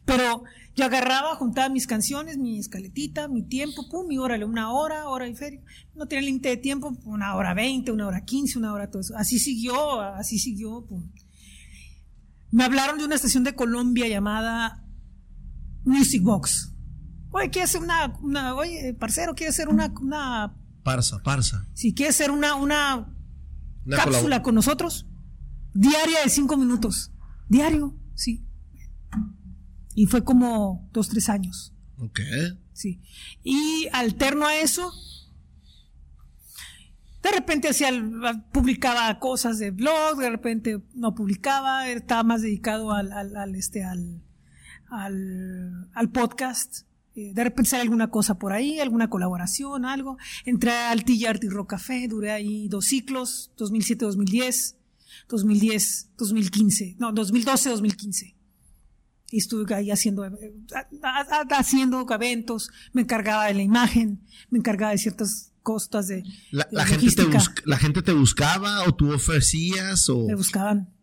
Pero yo agarraba, juntaba mis canciones, mi escaletita, mi tiempo, pum, mi hora, una hora, hora y feria. No tenía límite de tiempo, una hora veinte, una hora quince, una hora todo eso. Así siguió, así siguió, pum. Me hablaron de una estación de Colombia llamada Music Box. Oye, quiere hacer una, una oye, parcero, quiere hacer una, una Parsa, parsa. Si quiere hacer una, una, cápsula con nosotros, diaria de cinco minutos. Diario, sí. Y fue como dos, tres años. Ok. Sí. Y alterno a eso, de repente hacía, publicaba cosas de blog, de repente no publicaba, estaba más dedicado al, al, este, al, al, podcast. Eh, de repente sale alguna cosa por ahí, alguna colaboración, algo. Entré al Tillard y Rock Café, duré ahí dos ciclos, 2007-2010, 2010-2015, no, 2012-2015 y estuve ahí haciendo, haciendo eventos, me encargaba de la imagen, me encargaba de ciertas costas de, la, gente te la gente te buscaba o tú ofrecías o me buscaban.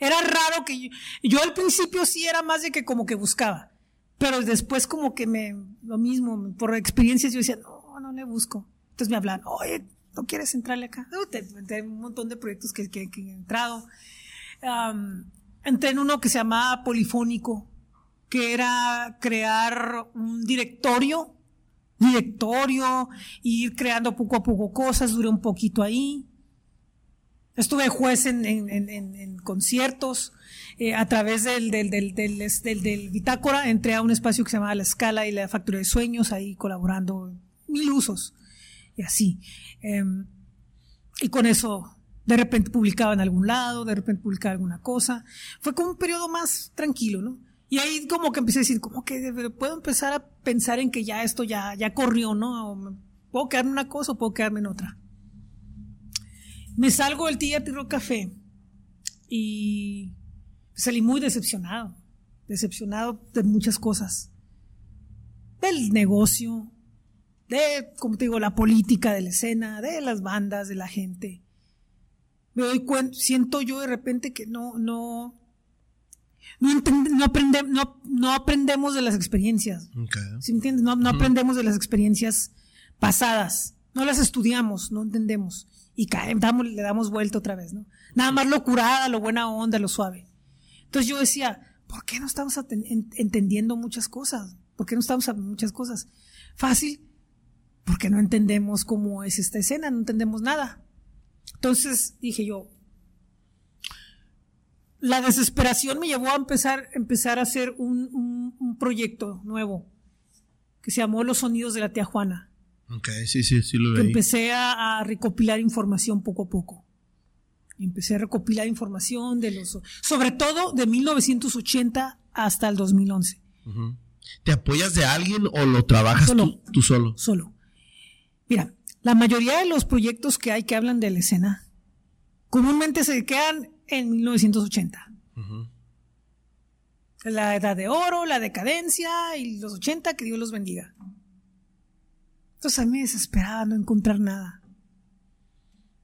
Era raro que yo, al principio sí era más de que como que buscaba pero después como que me lo mismo por experiencias yo decía no no le busco entonces me hablan oye no quieres entrarle acá tengo un montón de proyectos que, que, he entrado entré en uno que se llamaba Polifónico, que era crear un directorio, directorio, ir creando poco a poco cosas, duré un poquito ahí. Estuve juez en, conciertos, eh, a través del, del, del, del, bitácora entré a un espacio que se llamaba La Escala y la Factoría de Sueños, ahí colaborando, mil usos, y así. Em, y con eso, de repente publicaba en algún lado, de repente publicaba alguna cosa. Fue como un periodo más tranquilo, ¿no? Y ahí como que empecé a decir, como que puedo empezar a pensar en que ya esto ya, ya corrió, ¿no? puedo quedarme en una cosa o puedo quedarme en otra. Me salgo del Tiro Café y salí muy decepcionado, decepcionado de muchas cosas. Del negocio, de, como te digo, la política de la escena, de las bandas, de la gente. Me doy cuenta, siento yo de repente que no, no, no, no, aprendemos de las experiencias. ¿Sí me entiendes? No, aprendemos de las experiencias pasadas. No las estudiamos, no entendemos. Y caemos, le damos vuelta otra vez, ¿no? Nada más lo curada, lo buena onda, lo suave. Entonces yo decía, ¿por qué no estamos entendiendo muchas cosas? ¿Por qué no estamos sabiendo muchas cosas? Fácil, porque no entendemos cómo es esta escena, no entendemos nada. Entonces dije yo, la desesperación me llevó a empezar, empezar a hacer un, un, proyecto nuevo que se llamó Los Sonidos de la Tía Juana. Ok, sí, sí, sí lo leí. Empecé a, a recopilar información poco a poco empecé a recopilar información de los, sobre todo de 1980 hasta el 2011. ¿Te apoyas de alguien o lo trabajas tú, solo? Solo. Mira, la mayoría de los proyectos que hay que hablan de la escena comúnmente se quedan en 1980. La edad de oro, la decadencia y los 80, que Dios los bendiga. Entonces a mí me desesperaba no encontrar nada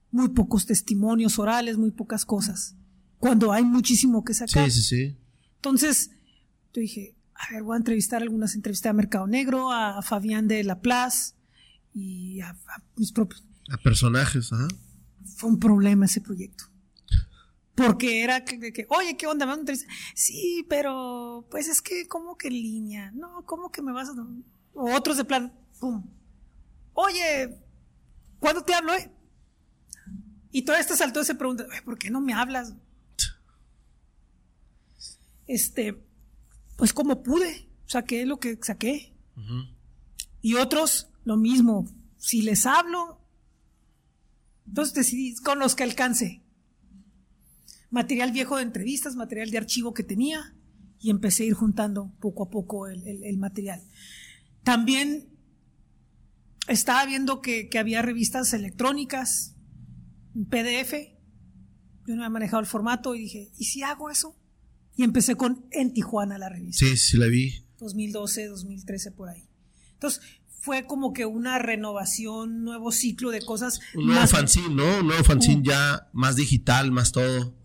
muy pocos testimonios orales, muy pocas cosas, cuando hay muchísimo que sacar. Sí, sí, sí. Entonces, yo dije, a ver, voy a entrevistar algunas entrevistas a Mercado Negro, a, Fabián de La Plaza y a, mis propios. A personajes, ajá. Fue un problema ese proyecto. Porque era que, oye, ¿qué onda? ¿Me vas a Sí, pero pues es que, ¿cómo que línea? No, ¿cómo que me vas a.? O otros de plan, pum. Oye, ¿cuándo te hablo? Eh? Y toda esta saltó se pregunta, ¿por qué no me hablas? Este, pues como pude, saqué lo que saqué. Y otros, lo mismo. Si les hablo, entonces decidí con los que alcance. Material viejo de entrevistas, material de archivo que tenía, y empecé a ir juntando poco a poco el, material. También estaba viendo que, que había revistas electrónicas, PDF. Yo no había manejado el formato y dije, ¿y si hago eso? Y empecé con En Tijuana la revista. Sí, sí la vi. 2012, 2013 por ahí. Entonces, fue como que una renovación, nuevo ciclo de cosas. Un nuevo fanzine, ¿no? Un nuevo fanzine ya más digital, más todo.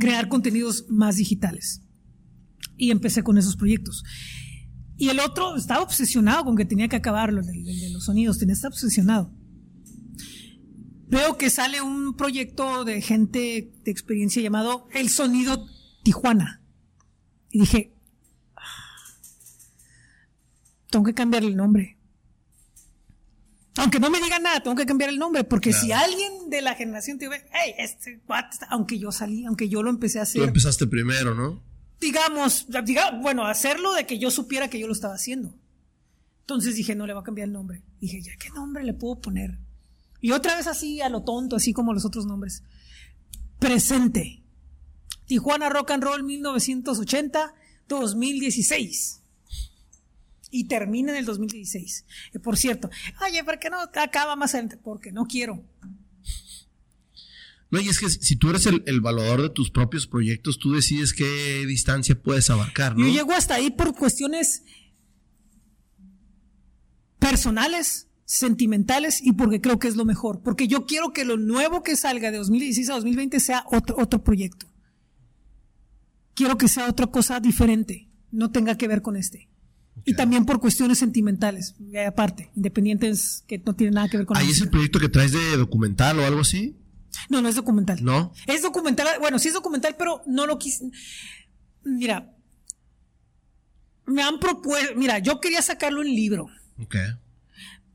Crear contenidos más digitales. Y empecé con esos proyectos. Y el otro estaba obsesionado con que tenía que acabarlo, el de, los sonidos, tenía estaba obsesionado veo que sale un proyecto de gente de experiencia llamado El Sonido Tijuana. Y dije, tengo que cambiar el nombre. Aunque no me digan nada, tengo que cambiar el nombre, porque si alguien de la generación te ve, hey, este aunque yo salí, aunque yo lo empecé a hacer. Tú empezaste primero, ¿no? Digamos, digamos, bueno, hacerlo de que yo supiera que yo lo estaba haciendo. Entonces dije, no le voy a cambiar el nombre. Dije, ¿ya qué nombre le puedo poner? Y otra vez así a lo tonto, así como los otros nombres. Presente. Tijuana Rock and Roll 1980-2016. Y termina en el 2016. Eh, por cierto, oye, ¿por qué no acaba más adelante? Porque no quiero. No, y es que si tú eres el, el, evaluador de tus propios proyectos, tú decides qué distancia puedes abarcar, ¿no? Yo llego hasta ahí por cuestiones personales sentimentales y porque creo que es lo mejor. Porque yo quiero que lo nuevo que salga de 2016 a 2020 sea otro, otro proyecto. Quiero que sea otra cosa diferente, no tenga que ver con este. Y también por cuestiones sentimentales, aparte, independientes que no tienen nada que ver con ¿Ahí es el proyecto que traes de documental o algo así? No, no es documental. ¿No? Es documental, bueno, sí es documental, pero no lo quise. Mira, me han propuesto, mira, yo quería sacarlo en libro. Ok.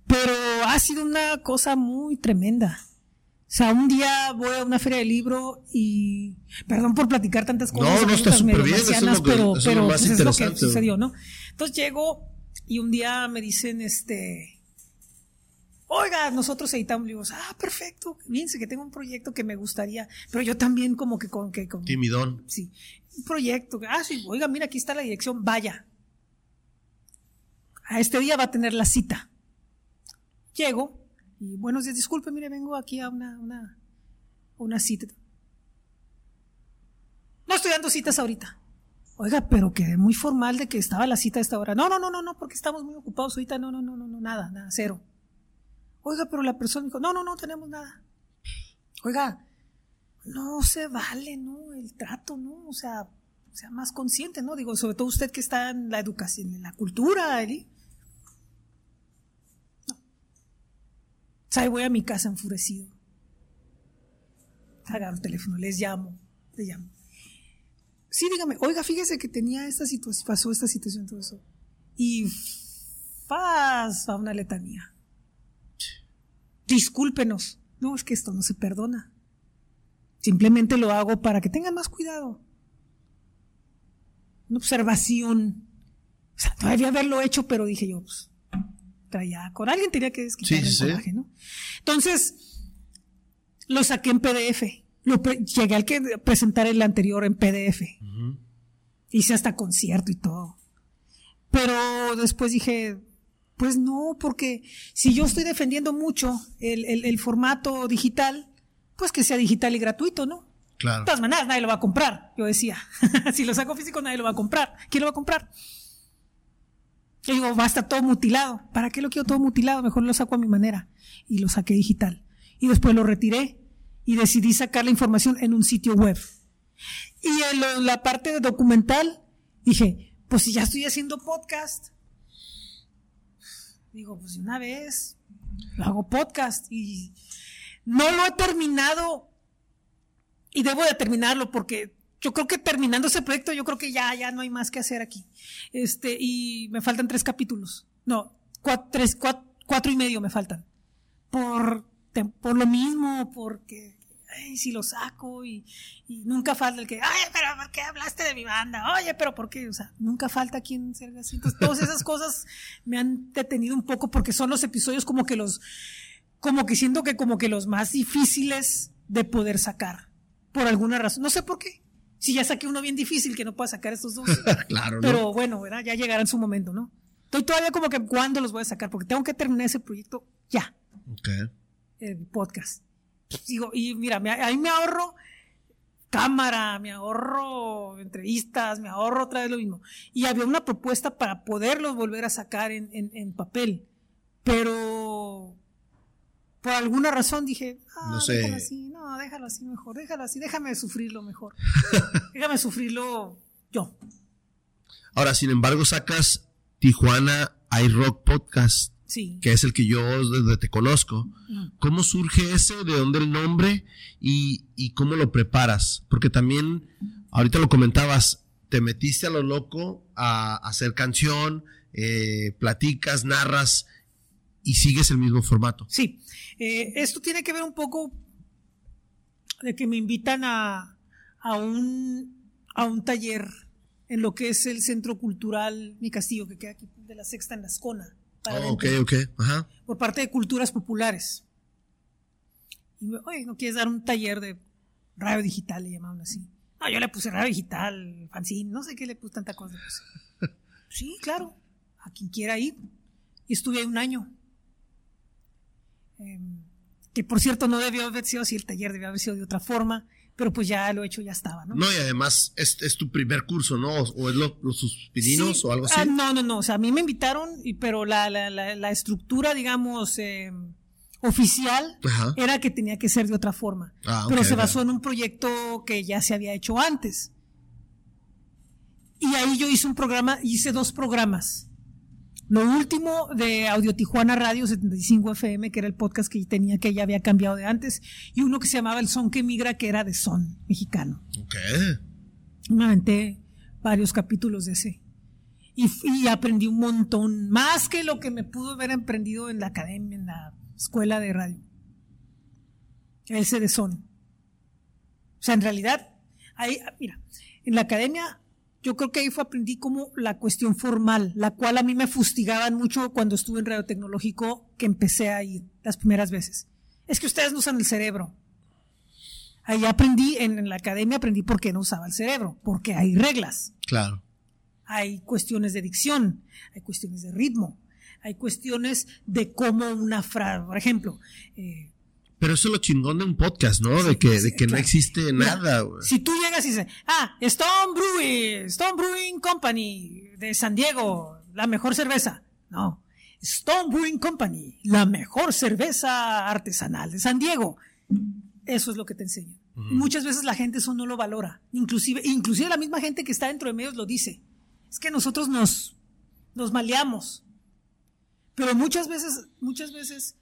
Pero ha sido una cosa muy tremenda. O sea, un día voy a una feria de libro y. Perdón por platicar tantas cosas. No, no está súper bien. Eso es lo que, pero, pero pues, es lo que sucedió, ¿no? Entonces llego y un día me dicen, este. Oiga, nosotros editamos libros. Ah, perfecto. Fíjense que tengo un proyecto que me gustaría. Pero yo también, como que con. Que, con Timidón. Sí. Un proyecto. Ah, sí. Oiga, mira, aquí está la dirección. Vaya. A este día va a tener la cita. Llego y buenos días, disculpe, mire, vengo aquí a una, una, una cita. No estoy dando citas ahorita. Oiga, pero quedé muy formal de que estaba la cita a esta hora. No, no, no, no, no, porque estamos muy ocupados ahorita. No, no, no, no, no, nada, nada, cero. Oiga, pero la persona dijo, no, no, no tenemos nada. Oiga, no se vale, ¿no? El trato, ¿no? O sea, sea más consciente, ¿no? Digo, sobre todo usted que está en la educación, en la cultura, ¿eh? O sea, voy a mi casa enfurecido. Agarro el teléfono, les llamo, les llamo. Sí, dígame, oiga, fíjese que tenía esta situación, pasó esta situación, todo eso. Y pasa una letanía. Discúlpenos. No, es que esto no se perdona. Simplemente lo hago para que tengan más cuidado. Una observación. O sea, todavía haberlo hecho, pero dije yo, pues, traía con alguien tenía que desquitar el coraje, ¿no? Entonces, lo saqué en PDF. Lo llegué al que presentar el anterior en PDF. Hice hasta concierto y todo. Pero después dije, pues no, porque si yo estoy defendiendo mucho el, el, formato digital, pues que sea digital y gratuito, ¿no? Claro. De todas maneras, nadie lo va a comprar, yo decía. si lo saco físico, nadie lo va a comprar. ¿Quién lo va a comprar? Yo digo, va a estar todo mutilado. ¿Para qué lo quiero todo mutilado? Mejor lo saco a mi manera. Y lo saqué digital. Y después lo retiré y decidí sacar la información en un sitio web. Y en la parte de documental, dije, pues si ya estoy haciendo podcast, digo, pues una vez lo hago podcast y no lo he terminado y debo de terminarlo porque yo creo que terminando ese proyecto, yo creo que ya, ya no hay más que hacer aquí. Este, y me faltan tres capítulos. No, cuatro, tres, cuatro, y medio me faltan. Por, por lo mismo, porque ay, si lo saco y, nunca falta el que, ay, pero ¿por qué hablaste de mi banda? Oye, pero ¿por qué? O sea, nunca falta quien se así. Entonces, todas esas cosas me han detenido un poco porque son los episodios como que los, como que siento que como que los más difíciles de poder sacar. Por alguna razón. No sé por qué. Si ya saqué uno bien difícil que no pueda sacar estos dos. claro, Pero bueno, ¿verdad? Ya llegará en su momento, ¿no? Estoy todavía como que cuándo los voy a sacar, porque tengo que terminar ese proyecto ya. Ok. El podcast. Digo, y mira, ahí me ahorro cámara, me ahorro entrevistas, me ahorro otra vez lo mismo. Y había una propuesta para poderlos volver a sacar en, en papel. Pero por alguna razón dije, ah, no sé. déjalo así, no, déjalo así mejor, déjalo así, déjame sufrirlo mejor. déjame sufrirlo yo. Ahora, sin embargo, sacas Tijuana iRock Podcast, sí. que es el que yo desde te conozco. ¿Cómo surge ese? ¿De dónde el nombre? Y, y, cómo lo preparas? Porque también, ahorita lo comentabas, te metiste a lo loco a, hacer canción, eh, platicas, narras y sigues el mismo formato. Sí, eh, esto tiene que ver un poco de que me invitan a, a, un, a un taller en lo que es el Centro Cultural Mi Castillo, que queda aquí de la Sexta en la Oh, ok, ok, ajá. Por parte de Culturas Populares. Y me, oye, ¿no quieres dar un taller de radio digital? Le llamaban así. No, yo le puse radio digital, fanzine, no sé qué le puse tanta cosa. sí, claro, a quien quiera ir. Y estuve ahí un año. Em, que por cierto no debió haber sido así, el taller debió haber sido de otra forma, pero pues ya lo he hecho, ya estaba, ¿no? No, y además es, tu primer curso, ¿no? ¿O es los suspirinos o algo así? Ah, no, no, no, o sea, a mí me invitaron, pero la, la, la, estructura, digamos, em, oficial era que tenía que ser de otra forma, ah, pero se basó en un proyecto que ya se había hecho antes. Y ahí yo hice un programa, hice dos programas. Lo último de Audio Tijuana Radio 75 FM, que era el podcast que tenía que ya había cambiado de antes, y uno que se llamaba El Son que Migra, que era de son mexicano. Ok. Me aventé varios capítulos de ese. Y, aprendí un montón, más que lo que me pudo haber emprendido en la academia, en la escuela de radio. ese de son. O sea, en realidad, ahí, mira, en la academia yo creo que ahí fue aprendí como la cuestión formal, la cual a mí me fustigaban mucho cuando estuve en radio tecnológico, que empecé ahí las primeras veces. Es que ustedes no usan el cerebro. Ahí aprendí, en, la academia aprendí por qué no usaba el cerebro, porque hay reglas. Claro. Hay cuestiones de dicción, hay cuestiones de ritmo, hay cuestiones de cómo una frase, por ejemplo, eh, pero eso es lo chingón de un podcast, ¿no? de que, de que no existe nada. Si tú llegas y dices, ah, Stone Brewing, Stone Brewing Company de San Diego, la mejor cerveza. No. Stone Brewing Company, la mejor cerveza artesanal de San Diego. Eso es lo que te enseño. Muchas veces la gente eso no lo valora. Inclusive, inclusive la misma gente que está dentro de medios lo dice. Es que nosotros nos, nos maleamos. Pero muchas veces, muchas veces,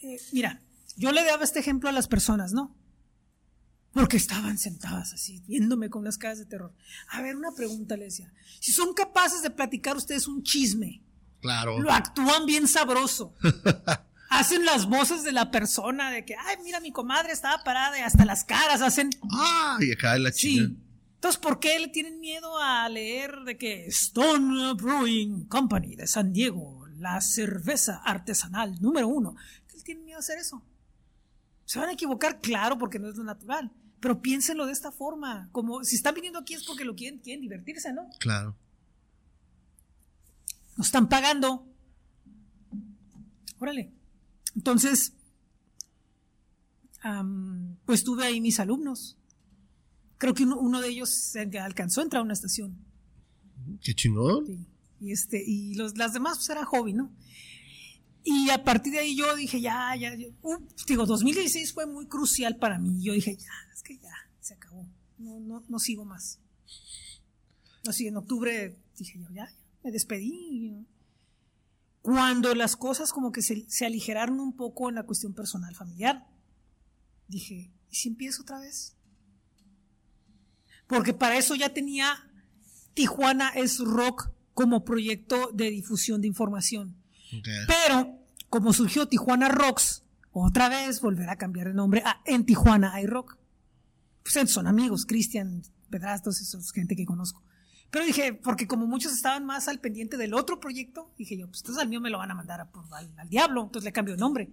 eh, mira, yo le daba este ejemplo a las personas, ¿no? Porque estaban sentadas así, viéndome con las caras de terror. A ver, una pregunta le decía. Si son capaces de platicar ustedes un chisme, claro. lo actúan bien sabroso. hacen las voces de la persona de que, ay, mira, mi comadre estaba parada y hasta las caras hacen. Ay, acá la chica. Sí. Entonces, ¿por qué le tienen miedo a leer de que Stone Brewing Company de San Diego, la cerveza artesanal número uno? ¿Qué tienen miedo a hacer eso? Se van a equivocar, claro, porque no es lo natural. Pero piénsenlo de esta forma. Como si están viniendo aquí es porque lo quieren, quieren divertirse, ¿no? Claro. Nos están pagando. Órale. Entonces, pues tuve ahí mis alumnos. Creo que uno, de ellos alcanzó a entrar a una estación. Qué chingón. Y este, y los, las demás pues era hobby, ¿no? Y a partir de ahí yo dije, ya, ya, uh, digo, 2016 fue muy crucial para mí. Yo dije, ya, es que ya, se acabó. No, no, no sigo más. Así en octubre dije yo, ya, me despedí. Cuando las cosas como que se, se aligeraron un poco en la cuestión personal, familiar, dije, ¿y si empiezo otra vez? Porque para eso ya tenía Tijuana es Rock como proyecto de difusión de información. Pero, como surgió Tijuana Rocks, otra vez volverá a cambiar de nombre a En Tijuana hay Rock. Pues son amigos, Cristian, Pedrastos, esos gente que conozco. Pero dije, porque como muchos estaban más al pendiente del otro proyecto, dije yo, pues entonces al mío me lo van a mandar al, diablo, entonces le cambio de nombre.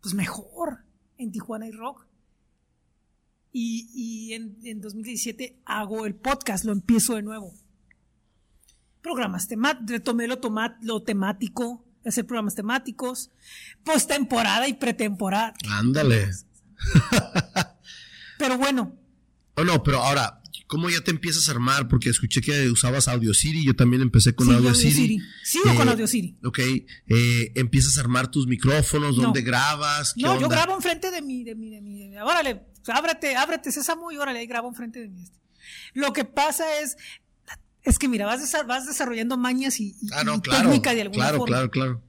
Pues mejor, en Tijuana hay rock. Y, en, en, 2017 hago el podcast, lo empiezo de nuevo. Programas temáticos, retomé lo, lo temático, hacer programas temáticos, postemporada y pretemporada. Ándale. pero bueno. Oh, no, pero ahora, ¿cómo ya te empiezas a armar? Porque escuché que usabas Audio City, yo también empecé con Audio, City. Sigo con eh, Audio City. Ok, eh, empiezas a armar tus micrófonos, ¿dónde grabas? no, yo grabo enfrente de mí, de mí, de mí. Órale, ábrete, ábrete Sésamo y órale, ahí grabo enfrente de mí. Lo que pasa es, es que mira, vas, vas desarrollando mañas y, ah, técnica de alguna claro, Claro, claro,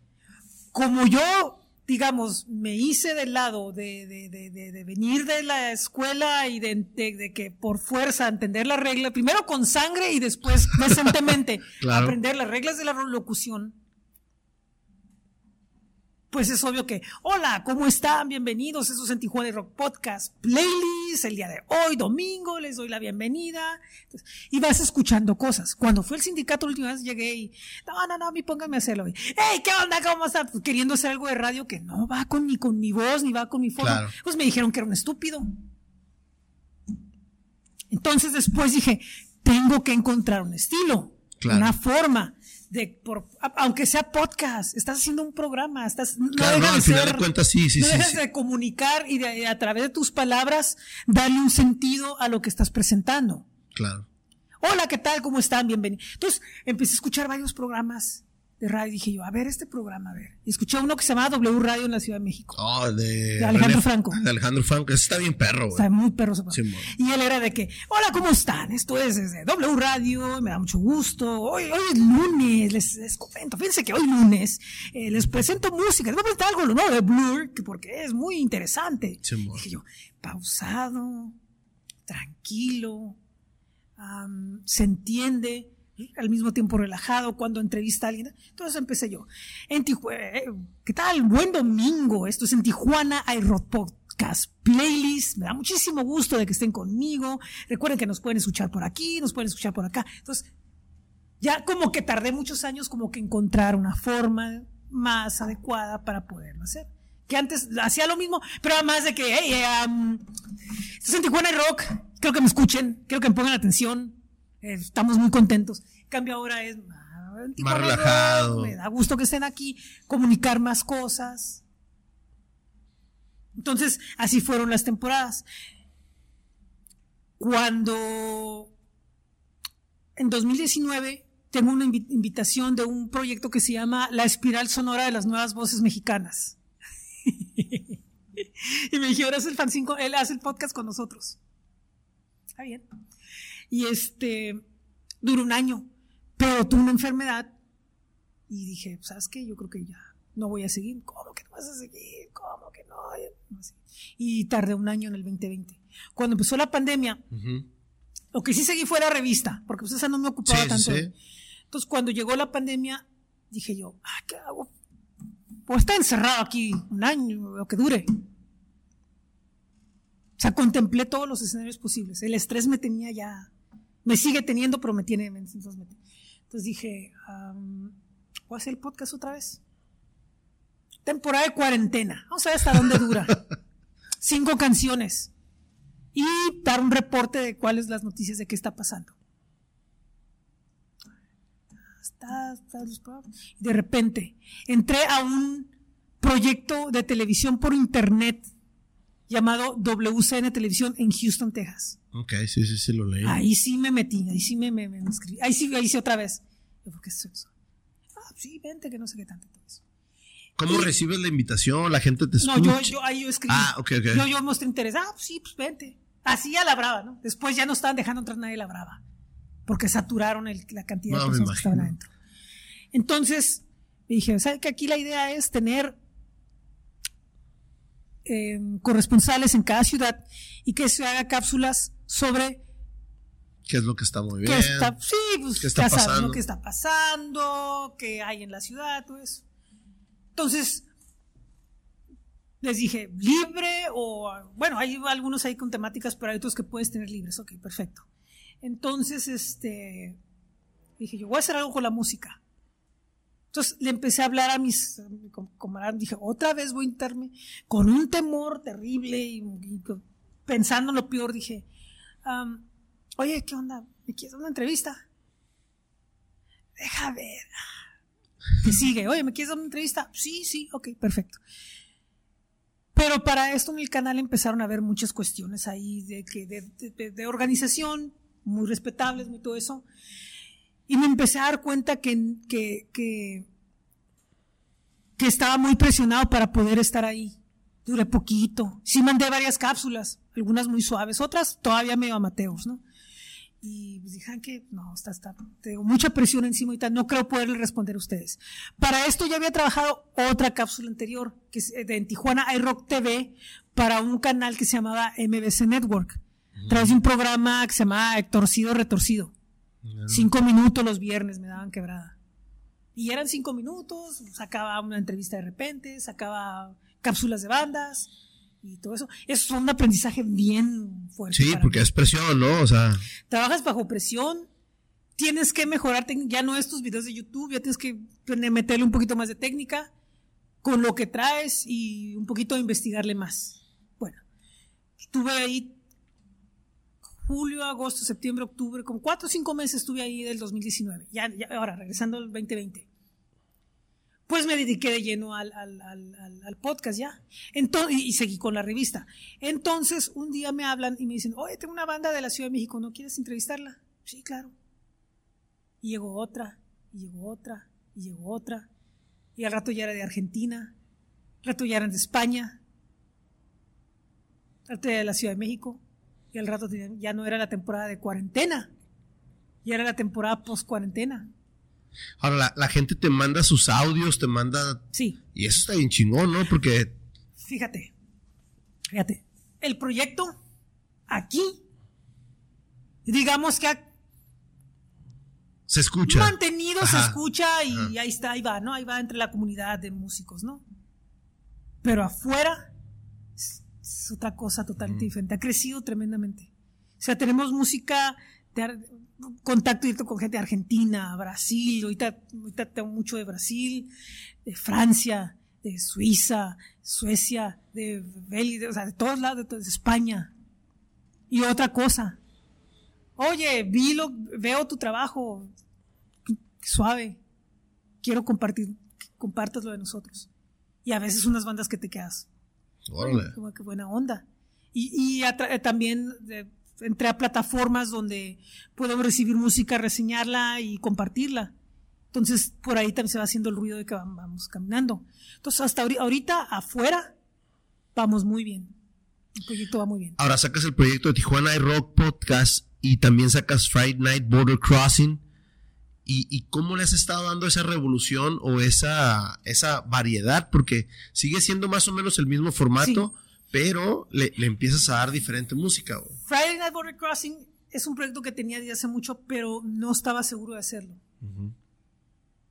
Como yo, digamos, me hice del lado de, de, venir de la escuela y de, que por fuerza entender la regla, primero con sangre y después decentemente aprender las reglas de la locución pues es obvio que, hola, ¿cómo están? Bienvenidos, eso es en Tijuana Rock Podcast Playlist, el día de hoy, domingo, les doy la bienvenida. y vas escuchando cosas. Cuando fue el sindicato la última vez llegué y, no, no, no, a mí pónganme a hacerlo. hey, ¿qué onda? ¿Cómo están? Pues, queriendo hacer algo de radio que no va con ni con mi voz, ni va con mi forma. Pues me dijeron que era un estúpido. Entonces después dije, tengo que encontrar un estilo, una forma de por, aunque sea podcast, estás haciendo un programa, estás no dejas de final de cuentas sí, sí, no dejas de comunicar y de, a través de tus palabras darle un sentido a lo que estás presentando. Claro. Hola, ¿qué tal? ¿Cómo están? Bienvenidos. Entonces, empecé a escuchar varios programas de radio. Dije yo, a ver este programa, a ver. Y escuché uno que se llamaba W Radio en la Ciudad de México. Oh, de, Alejandro Franco. De Alejandro Franco. Ese está bien perro, güey. Está muy perro. y él era de que, hola, ¿cómo están? Esto es desde W Radio, me da mucho gusto. Hoy, hoy es lunes, les, les comento. Fíjense que hoy lunes eh, les presento música. Les voy a presentar algo nuevo de Blur, porque es muy interesante. Dije yo, pausado, tranquilo, se entiende al mismo tiempo relajado cuando entrevista a alguien. Entonces empecé yo. En eh, ¿qué tal? Buen domingo. Esto es en Tijuana hay rock, podcast, playlist. Me da muchísimo gusto de que estén conmigo. Recuerden que nos pueden escuchar por aquí, nos pueden escuchar por acá. Entonces, ya como que tardé muchos años como que encontrar una forma más adecuada para poderlo hacer. Que antes hacía lo mismo, pero además de que, hey, um, estás en Tijuana Rock, creo que me escuchen, creo que me pongan atención, eh, estamos muy contentos. En cambio ahora es más relajado. me da gusto que estén aquí, comunicar más cosas. Entonces, así fueron las temporadas. Cuando en 2019 tengo una invitación de un proyecto que se llama La Espiral Sonora de las Nuevas Voces Mexicanas. y me dijeron, es el fan 5, él hace el podcast con nosotros. Está bien. Y este, duró un año, pero tuve una enfermedad y dije, ¿sabes qué? Yo creo que ya no voy a seguir. ¿Cómo que no vas a seguir? ¿Cómo que no? Y tardé un año en el 2020. Cuando empezó la pandemia, lo que sí seguí fue la revista, porque pues esa no me ocupaba tanto. Entonces, cuando llegó la pandemia, dije yo, ah, ¿qué hago? Pues estar encerrado aquí un año, lo que dure. O sea, contemplé todos los escenarios posibles. El estrés me tenía ya, me sigue teniendo, pero me tiene. Entonces, dije, voy a hacer el podcast otra vez. Temporada de cuarentena. Vamos a ver hasta dónde dura. Cinco canciones. Y dar un reporte de cuáles las noticias de qué está pasando. De repente entré a un proyecto de televisión por internet llamado WCN Televisión en Houston, Texas. Ok, sí, sí, sí, lo leí. Ahí sí me metí, ahí sí me, me, inscribí. Ahí sí, ahí sí otra vez. ¿Por qué es eso? Ah, sí, vente, que no sé qué tanto. ¿Cómo recibes la invitación? ¿La gente te escucha? No, yo, yo ahí yo escribí. Ah, ok, ok. Yo, yo mostré interés. Ah, pues sí, pues vente. Así a la brava, ¿no? Después ya no estaban dejando entrar nadie la brava porque saturaron la cantidad de personas que estaban adentro. Entonces, me dije, ¿sabes que aquí la idea es tener em, corresponsales en cada ciudad y que se haga cápsulas sobre qué es lo que está muy bien. sí, pues ¿Qué está pasando? qué está pasando, qué hay en la ciudad, todo eso. Entonces, les dije, libre o, bueno, hay algunos ahí con temáticas, pero hay otros que puedes tener libres. Ok, perfecto. Entonces, este, dije, yo voy a hacer algo con la música. Entonces le empecé a hablar a mis camaradas, dije, otra vez voy a interme con un temor terrible y, pensando en lo peor, dije, oye, ¿qué onda? ¿Me quieres una entrevista? Deja ver. ¿Qué sigue? Oye, ¿me quieres dar una entrevista? Sí, sí, ok, perfecto. Pero para esto en el canal empezaron a haber muchas cuestiones ahí de, de, de organización, muy respetables, muy todo eso. Y me empecé a dar cuenta que, que, que, estaba muy presionado para poder estar ahí. Duré poquito. Sí mandé varias cápsulas, algunas muy suaves, otras todavía medio amateos, ¿no? Y pues dije, que no, está, está, tengo mucha presión encima y tal, no creo poderle responder a ustedes. Para esto ya había trabajado otra cápsula anterior, que es de en Tijuana iRock TV, para un canal que se llamaba MBC Network tras un programa que se llamaba Torcido Retorcido. Cinco minutos los viernes me daban quebrada. Y eran cinco minutos, sacaba una entrevista de repente, sacaba cápsulas de bandas y todo eso. Eso es un aprendizaje bien fuerte. Sí, porque es presión, ¿no? O sea. Trabajas bajo presión, tienes que mejorarte, ya no estos videos de YouTube, ya tienes que meterle un poquito más de técnica con lo que traes y un poquito investigarle más. Bueno, estuve ahí julio, agosto, septiembre, octubre, como cuatro o cinco meses estuve ahí del 2019. Ya, ahora, regresando al 2020. Pues me dediqué de lleno al, podcast ya. Entonces, y, seguí con la revista. Entonces, un día me hablan y me dicen, oye, tengo una banda de la Ciudad de México, ¿no quieres entrevistarla? Sí, claro. Y llegó otra, y llegó otra, y llegó otra. Y al rato ya era de Argentina, al rato ya eran de España, al rato ya de la Ciudad de México y al rato ya no era la temporada de cuarentena, ya era la temporada post cuarentena. Ahora, la, gente te manda sus audios, te manda... Sí. Y eso está bien chingón, ¿no? Porque... Fíjate, fíjate, el proyecto aquí, digamos que ha... Se escucha. Mantenido, se escucha y ahí está, ahí va, ¿no? Ahí va entre la comunidad de músicos, ¿no? Pero afuera es otra cosa totalmente diferente. Ha crecido tremendamente. O sea, tenemos música, de, contacto directo con gente de Argentina, Brasil, ahorita, ahorita tengo mucho de Brasil, de Francia, de Suiza, Suecia, de Bélgica, o sea, de todos lados, de, España. Y otra cosa, oye, vi veo tu trabajo, suave, quiero compartir, que compartas lo de nosotros. Y a veces unas bandas que te quedas. Órale. Como que buena onda. Y, y también entré a plataformas donde puedo recibir música, reseñarla y compartirla. Entonces, por ahí también se va haciendo el ruido de que vamos caminando. Entonces, hasta ahorita, afuera, vamos muy bien. El proyecto va muy bien. Ahora sacas el proyecto de Tijuana Rock Podcast y también sacas Friday Night Border Crossing. ¿Y, cómo le has estado dando esa revolución o esa, esa variedad? Porque sigue siendo más o menos el mismo formato, pero le, empiezas a dar diferente música. Friday Night Border Crossing es un proyecto que tenía desde hace mucho, pero no estaba seguro de hacerlo.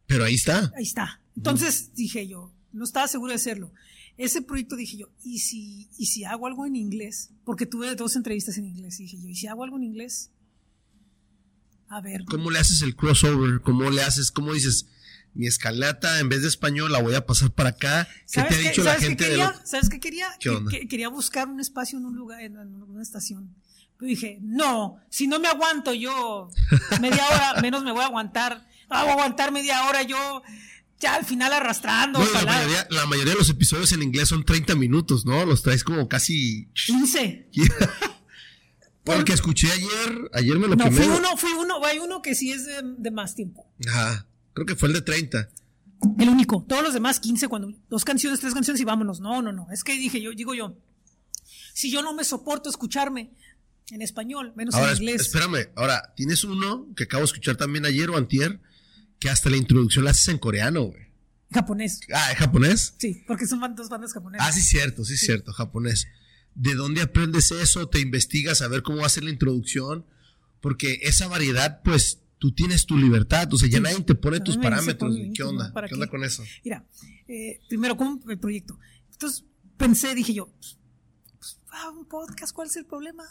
Pero ahí está. Ahí está. Entonces dije yo, no estaba seguro de hacerlo. Ese proyecto dije yo, ¿y si, ¿y si hago algo en inglés? Porque tuve dos entrevistas en inglés. Y dije yo, ¿y si hago algo en inglés? A ver. ¿Cómo le haces el crossover? ¿Cómo le haces? ¿Cómo dices? Mi escalata, en vez de español, la voy a pasar para acá. ¿Qué te ha dicho la gente qué quería? ¿Sabes qué quería? quería buscar un espacio en un lugar, en una estación. Pero dije, no, si no me aguanto yo media hora, menos me voy a aguantar a aguantar media hora yo ya al final arrastrando. la, mayoría, de los episodios en inglés son 30 minutos, ¿no? Los traes como casi... 15. Por el que escuché ayer, ayer me lo No, fui uno, fui uno, hay uno que sí es de, más tiempo. Ajá, creo que fue el de 30. El único, todos los demás 15 cuando dos canciones, tres canciones y vámonos. No, no, no, es que dije yo, digo yo, si yo no me soporto escucharme en español, menos en inglés. Espérame, ahora, tienes uno que acabo de escuchar también ayer o antier, que hasta la introducción la haces en coreano, güey. Japonés. Ah, ¿es japonés? Sí, porque son dos bandas japonesas. Ah, sí, cierto, sí, cierto, japonés. ¿De dónde aprendes eso? ¿Te investigas a ver cómo va a ser la introducción? Porque esa variedad, pues, tú tienes tu libertad, o sea, ya nadie te pone tus parámetros. ¿Qué onda? ¿Qué onda con eso? Mira, eh, primero, ¿cómo el proyecto? Entonces pensé, dije yo, pues, ah, un podcast, ¿cuál es el problema?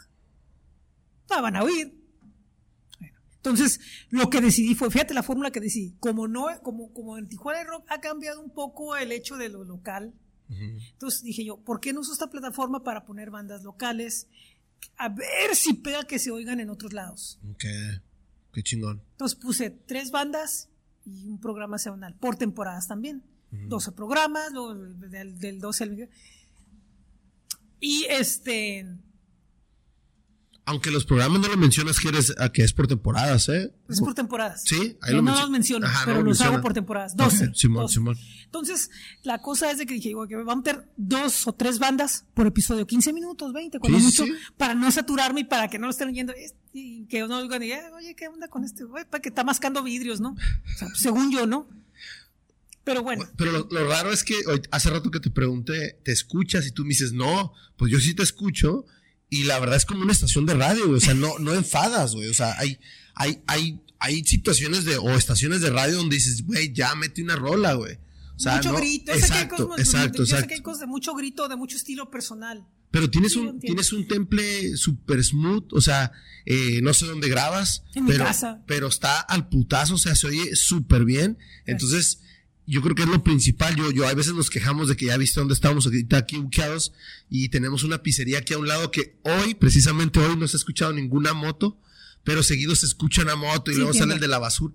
Ah, van a oír. Entonces, lo que decidí fue, fíjate la fórmula que decidí, como no, como, como en Tijuana Rock ha cambiado un poco el hecho de lo local, entonces dije yo, ¿por qué no uso esta plataforma para poner bandas locales? A ver si pega que se oigan en otros lados. Ok, qué chingón. Entonces puse tres bandas y un programa semanal, por temporadas también. 12 programas, del, del 12 al... Y este aunque los programas no lo mencionas que, eres, que es por temporadas, ¿eh? Es por temporadas. Sí, ahí lo No los menciono, pero los hago por temporadas. 12. Simón, Simón. Entonces, la cosa es de que dije, que vamos a meter dos o tres bandas por episodio, 15 minutos, 20, cuando mucho, para no saturarme y para que no lo estén oyendo. Y que no digan, oye, ¿qué onda con este güey? Para que está mascando vidrios, ¿no? O sea, según yo, ¿no? Pero bueno. Pero lo, lo, raro es que hace rato que te pregunté, ¿te escuchas? Y tú me dices, no, pues yo sí te escucho y la verdad es como una estación de radio, güey. O sea, no, no enfadas, güey. O sea, hay, hay, hay, hay situaciones de, o estaciones de radio donde dices, güey, ya mete una rola, güey. O sea, mucho grito. Exacto, exacto, que hay cosas de mucho grito, de mucho estilo personal. Pero tienes un, tienes un temple super smooth, o sea, eh, no sé dónde grabas. En pero, mi casa. Pero está al putazo, o sea, se oye súper bien. Entonces, yo creo que es lo principal. Yo, yo a veces nos quejamos de que ya viste dónde estamos ahorita aquí buqueados y tenemos una pizzería aquí a un lado que hoy, precisamente hoy, no se ha escuchado ninguna moto, pero seguido se escucha una moto y luego sale el de la basura.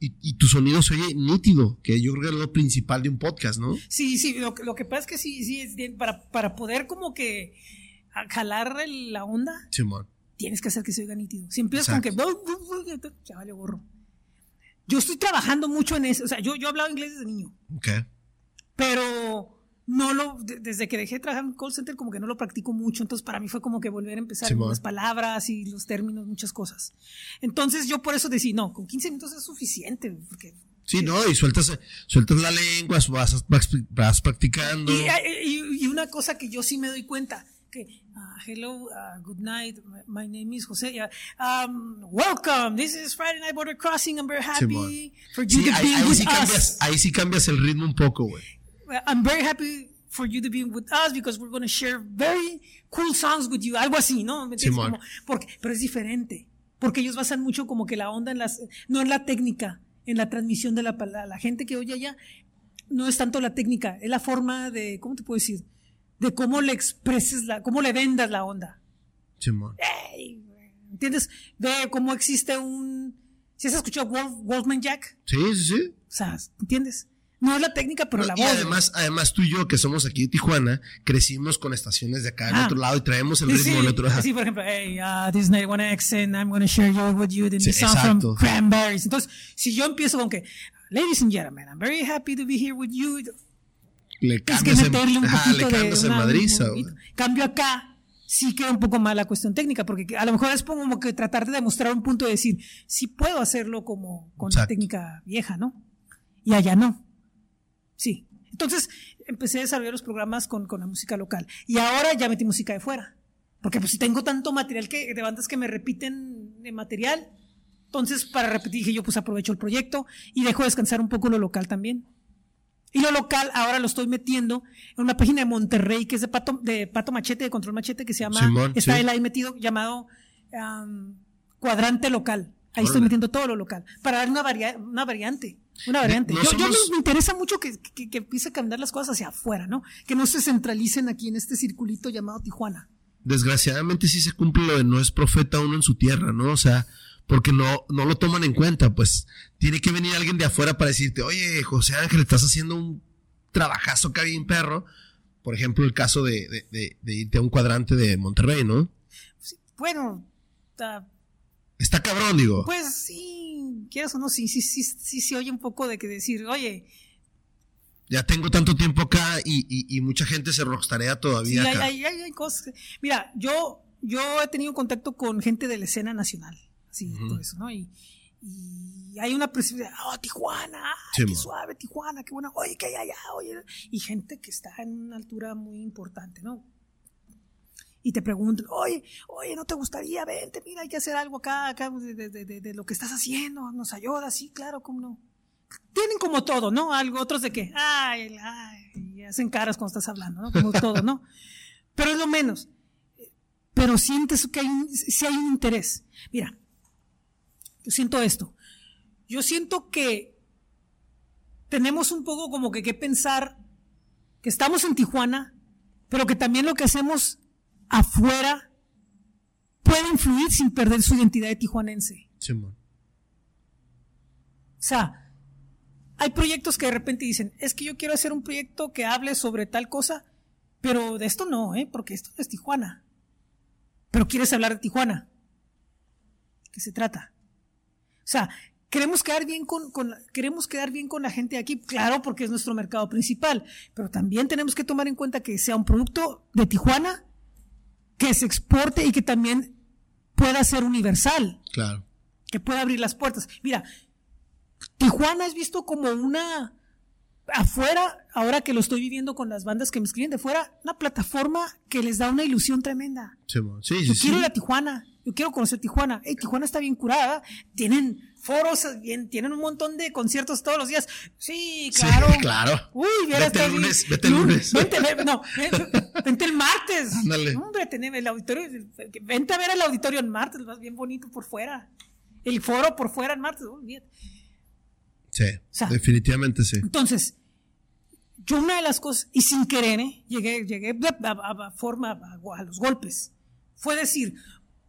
Y, tu sonido se oye nítido, que yo creo que es lo principal de un podcast, ¿no? Sí, sí, lo, lo que pasa es que sí, sí, es para, para poder como que jalar la onda, tienes que hacer que se oiga nítido. Si empiezas con que, ya vale gorro. Yo estoy trabajando mucho en eso. O sea, yo, yo hablaba inglés desde niño. Ok. Pero no lo, desde que dejé de trabajar en call center, como que no lo practico mucho. Entonces, para mí fue como que volver a empezar con las palabras y los términos, muchas cosas. Entonces, yo por eso decidí, no, con 15 minutos es suficiente. Porque, sí, no, y sueltas, sueltas la lengua, vas, vas, practicando. y, una cosa que yo sí me doy cuenta, uh, hello, uh, good night. My, name is Jose. Um, welcome. This is Friday Night Border Crossing. I'm very happy for you to be ahí, with sí us. Ahí sí cambias el ritmo un poco, güey. I'm very happy for you to be with us because we're going to share very cool songs with you. Algo así, ¿no? Como, porque, pero es diferente. Porque ellos basan mucho como que la onda en las, no en la técnica, en la transmisión de la palabra. La gente que oye allá no es tanto la técnica, es la forma de, ¿cómo te puedo decir? De cómo le expreses la, cómo le vendas la onda. Simón. ¿Entiendes? Ve cómo existe un, ¿si has escuchado Wolfman Jack? Sí, sí, sí. O sea, ¿entiendes? No es la técnica, pero la voz. Y además, además tú y yo, que somos aquí de Tijuana, crecimos con estaciones de acá en ah. otro lado y traemos el ritmo del otro lado. Sí, por ejemplo, hey, uh, this is 91X and I'm going to share with you the song from Cranberries. Entonces, si yo empiezo con que, ladies and gentlemen, I'm very happy to be here with you. Le cambias que meterle un poquito le de Madrid. Cambio acá, sí queda un poco mal la cuestión técnica, porque a lo mejor es como que tratar de demostrar un punto de decir, sí puedo hacerlo como con la técnica vieja, ¿no? Y allá no. Sí. Entonces empecé a desarrollar los programas con, con la música local. Y ahora ya metí música de fuera. Porque pues si tengo tanto material que, de bandas que me repiten de material, entonces para repetir dije yo pues aprovecho el proyecto y dejo descansar un poco lo local también. Y lo local ahora lo estoy metiendo en una página de Monterrey que es de Pato, de Pato Machete, de Control Machete, que se llama, está él ahí metido, llamado Cuadrante Local. Ahí estoy metiendo todo lo local, para dar una, una variante. Una variante. yo, me, interesa mucho que, que, empiece a cambiar las cosas hacia afuera, ¿no? Que no se centralicen aquí en este circulito llamado Tijuana. Desgraciadamente sí se cumple lo de no es profeta uno en su tierra, ¿no? O sea, porque no, no lo toman en cuenta, pues tiene que venir alguien de afuera para decirte, oye, José Ángel, estás haciendo un trabajazo que un perro. Por ejemplo, el caso de, irte a un cuadrante de Monterrey, ¿no? bueno, está cabrón, digo. Pues sí, quieras o no, sí, sí, sí, sí se oye un poco de que decir, oye. Ya tengo tanto tiempo acá y, mucha gente se rockstarea todavía. Sí, Hay, hay, hay, cosas. Mira, yo, yo he tenido contacto con gente de la escena nacional, así, todo eso, ¿no? Y, hay una presión oh, Tijuana, qué suave, Tijuana, qué buena, oye, que hay allá, oye. Y gente que está en una altura muy importante, ¿no? y te preguntan, oye, oye, ¿no te gustaría? Vente, mira, hay que hacer algo acá, acá de, lo que estás haciendo, nos ayuda, sí, claro, cómo no. Tienen como todo, ¿no? Algo, otros de que, ay, ay, y hacen caras cuando estás hablando, ¿no? Como todo, ¿no? Pero es lo menos. Pero sientes que hay si hay un interés. Mira, siento esto. Yo siento que tenemos un poco como que que pensar que estamos en Tijuana, pero que también lo que hacemos afuera puede influir sin perder su identidad de tijuanense. O sea, hay proyectos que de repente dicen, es que yo quiero hacer un proyecto que hable sobre tal cosa, pero de esto no, ¿eh? porque esto es Tijuana. Pero quieres hablar de Tijuana. ¿Qué se trata? O sea, queremos quedar bien con, queremos quedar bien con la gente de aquí, claro, porque es nuestro mercado principal, pero también tenemos que tomar en cuenta que sea un producto de Tijuana que se exporte y que también pueda ser universal. Claro. Que pueda abrir las puertas. Mira, Tijuana es visto como una afuera, ahora que lo estoy viviendo con las bandas que me escriben de fuera, una plataforma que les da una ilusión tremenda. Sí, sí, yo quiero ir a Tijuana, yo quiero conocer Tijuana. Hey, Tijuana está bien curada, tienen foros, bien, tienen un montón de conciertos todos los días. Sí, claro. Sí, claro. Uy, vete el lunes, vete el lunes. Vente, no, vente el martes. Hombre, teneme el auditorio, vente a ver el auditorio el martes, vas bien bonito por fuera. El foro por fuera el martes, bien. Sí, definitivamente sí. Entonces, yo una de las cosas, y sin querer, ¿eh? llegué, llegué a, forma, a, los golpes, fue decir,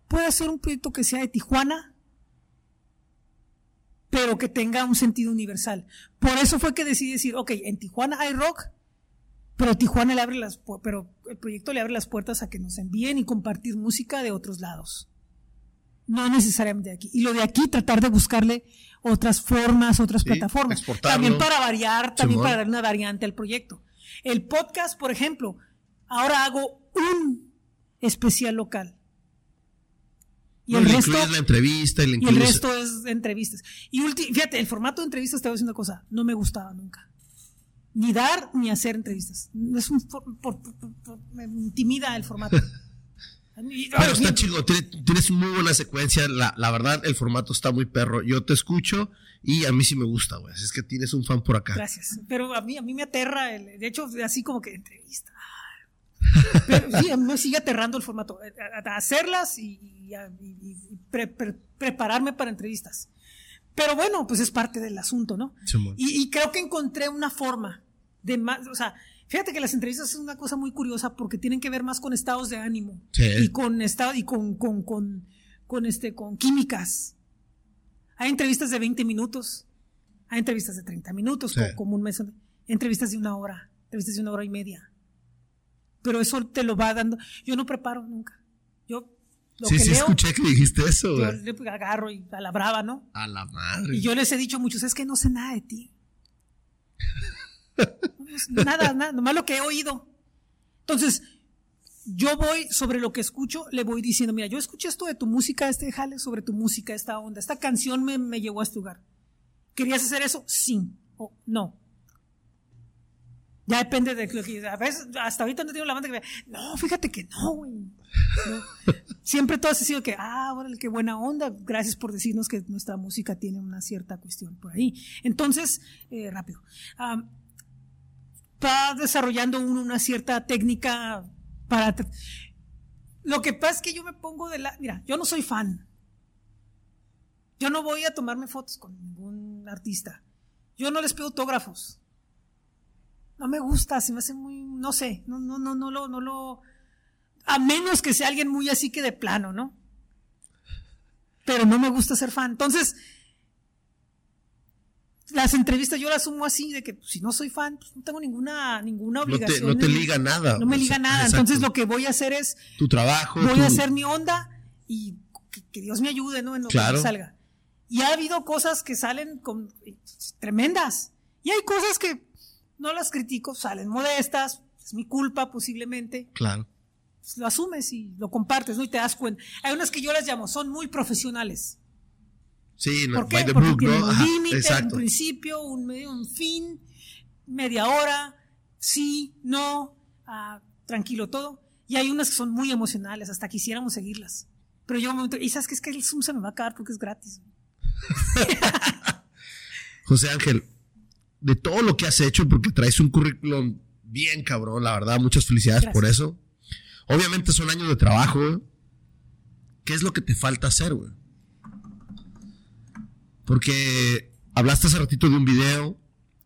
puede hacer un proyecto que sea de Tijuana, pero que tenga un sentido universal. Por eso fue que decidí decir, ok, en Tijuana hay rock, pero Tijuana le abre las, pero el proyecto le abre las puertas a que nos envíen y compartir música de otros lados. No necesariamente de aquí. Y lo de aquí, tratar de buscarle otras formas, otras plataformas. También para variar, también para dar una variante al proyecto. El podcast, por ejemplo, ahora hago un especial local. Y el resto la entrevista y, el resto es entrevistas. Y fíjate, el formato de entrevistas te voy a decir una cosa, no me gustaba nunca. Ni dar ni hacer entrevistas. Es un, me intimida el formato. Pero está chido, tienes muy buena secuencia. La, la, verdad, el formato está muy perro. Yo te escucho y a mí sí me gusta, güey. Es que tienes un fan por acá. Gracias. Pero a mí, a mí me aterra, el, de hecho, así como que entrevista. Pero sí, a mí me sigue aterrando el formato. Eh, hacerlas y, prepararme para entrevistas. Pero bueno, pues es parte del asunto, ¿no? y, y, creo que encontré una forma de más, o sea, Fíjate que las entrevistas es una cosa muy curiosa porque tienen que ver más con estados de ánimo y con estado y con, con, con, con, este con químicas. Hay entrevistas de 20 minutos, hay entrevistas de 30 minutos, como, un mes, entrevistas de una hora, entrevistas de una hora y media. Pero eso te lo va dando. Yo no preparo nunca. Lo sí, sí, escuché que dijiste eso. Yo le agarro y a la brava, ¿no? A la madre. Y yo les he dicho muchos, es que no sé nada de ti. nada, nada, nomás lo que he oído. Entonces, yo voy sobre lo que escucho, le voy diciendo, mira, yo escuché esto de tu música, este jale sobre tu música, esta onda, esta canción me, me llevó a este lugar. ¿Querías hacer eso? Sí o no. Ya depende de lo que. Hasta ahorita no tengo la banda que. No, fíjate que no, güey. Siempre todo ha sido que, ah, bueno, qué buena onda. Gracias por decirnos que nuestra música tiene una cierta cuestión por ahí. Entonces, eh, rápido va desarrollando uno una cierta técnica para... Lo que pasa es que yo me pongo de la... Mira, yo no soy fan. Yo no voy a tomarme fotos con ningún artista. Yo no les pido autógrafos. No me gusta, se me hace muy, no sé, no, no, no, no lo, no lo, a menos que sea alguien muy así que de plano, ¿no? Pero no me gusta ser fan. Entonces, las entrevistas yo las asumo así, de que pues, si no soy fan, pues, no tengo ninguna, ninguna obligación. No te, liga nada. No me liga nada. Entonces lo que voy a hacer es... Tu trabajo. Voy a hacer mi onda y que, Dios me ayude, ¿no? En lo que salga. Y ha habido cosas que salen con, tremendas. Y hay cosas que no las critico, salen modestas, es mi culpa posiblemente. Claro. Pues, lo asumes y lo compartes, ¿no? Y te das cuenta. Hay unas que yo las llamo, son muy profesionales. Sí, no, ¿Por qué? Porque tiene un límite, un principio, un, un fin, media hora, sí, no, ah, tranquilo todo. Y hay unas que son muy emocionales, hasta quisiéramos seguirlas. Pero yo un momento, y sabes que es que el Zoom se me va a acabar porque es gratis. José Ángel, de todo lo que has hecho, porque traes un currículum bien cabrón, la verdad, muchas felicidades por eso. Obviamente son años de trabajo, ¿Qué es lo que te falta hacer, güey? Porque hablaste hace ratito de un video.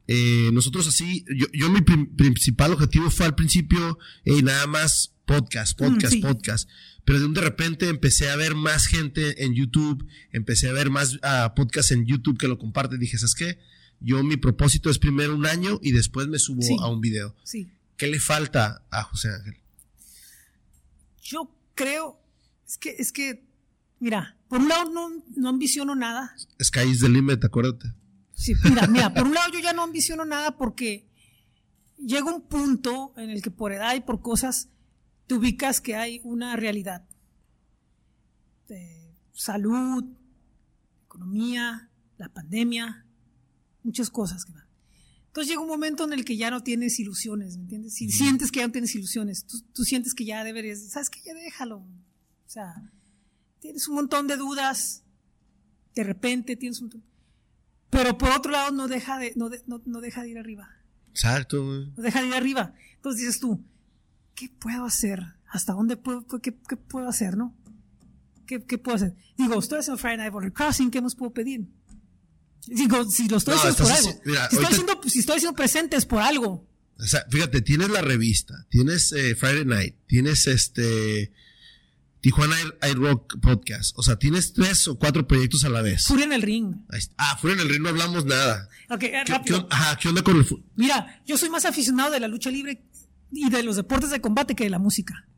Eh, nosotros así, yo, mi principal objetivo fue al principio nada más podcast, mm, podcast, podcast. Pero de un de repente empecé a ver más gente en YouTube, empecé a ver más uh, podcasts en YouTube que lo comparten. Dije, ¿sabes qué? Yo mi propósito es primero un año y después me subo a un video. Sí. ¿Qué le falta a José Ángel? Yo creo, es que, es que Mira, por un lado no, no ambiciono nada. Sky is the limit, acuérdate. Sí, mira, mira, por un lado yo ya no ambiciono nada porque llega un punto en el que por edad y por cosas te ubicas que hay una realidad de salud, economía, la pandemia, muchas cosas que van. Entonces llega un momento en el que ya no tienes ilusiones, ¿me entiendes? Si sientes que ya no tienes ilusiones, tú, tú sientes que ya deberías, ¿sabes qué? Ya déjalo. O sea, tienes un montón de dudas, de repente tienes un montón. Pero por otro lado no deja de, no, no, deja de ir arriba. Exacto. No deja de ir arriba. Entonces dices tú, ¿qué puedo hacer? ¿Hasta dónde puedo, qué, puedo hacer, no? ¿Qué, puedo hacer? Digo, estoy haciendo Friday Night Border Crossing, ¿qué más puedo pedir? Digo, si lo estoy haciendo por algo. si, estoy haciendo, si estoy haciendo presente es por algo. O sea, fíjate, tienes la revista, tienes eh, Friday Night, tienes este Tijuana Air, Rock Podcast. O sea, tienes tres o cuatro proyectos a la vez. Furia en el ring. Ah, Furia en el ring no hablamos nada. Ok, ¿Qué, rápido. ajá, ¿qué onda con el Mira, yo soy más aficionado de la lucha libre y de los deportes de combate que de la música.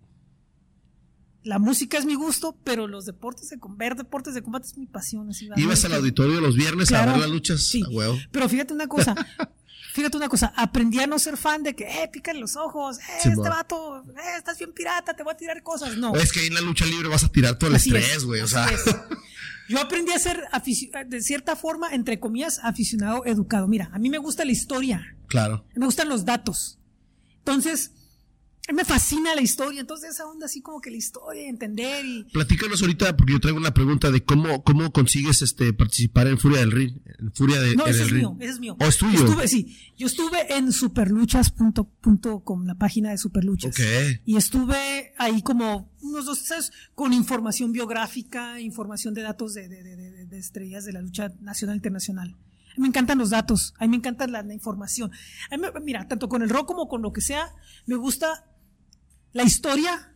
La música es mi gusto, pero los deportes de ver deportes de combate es mi pasión. Ibas al auditorio los viernes a ver las luchas. Sí. Pero fíjate una cosa, Fíjate una cosa, aprendí a no ser fan de que, eh, pícale los ojos, eh, este vato, eh, estás bien pirata, te voy a tirar cosas. No. Es que ahí en la lucha libre vas a tirar todo el estrés, güey, o sea. Yo aprendí a ser, de cierta forma, entre comillas, aficionado educado. Mira, a mí me gusta la historia. Claro. Me gustan los datos. Entonces, me fascina la historia, entonces esa onda así como que la historia, entender y... Platícanos ahorita, porque yo traigo una pregunta de cómo, cómo consigues este participar en Furia del Ring, en Furia de, No, ese es mío, ese es mío. ¿O es tuyo? Estuve, sí, yo estuve en superluchas.com, la página de Superluchas. Ok. Y estuve ahí como unos dos años con información biográfica, información de datos de, de- de- de- estrellas de la lucha nacional e internacional. A mí me encantan los datos, a mí me encanta la, la información. A mí mira, tanto con el rock como con lo que sea, me gusta la historia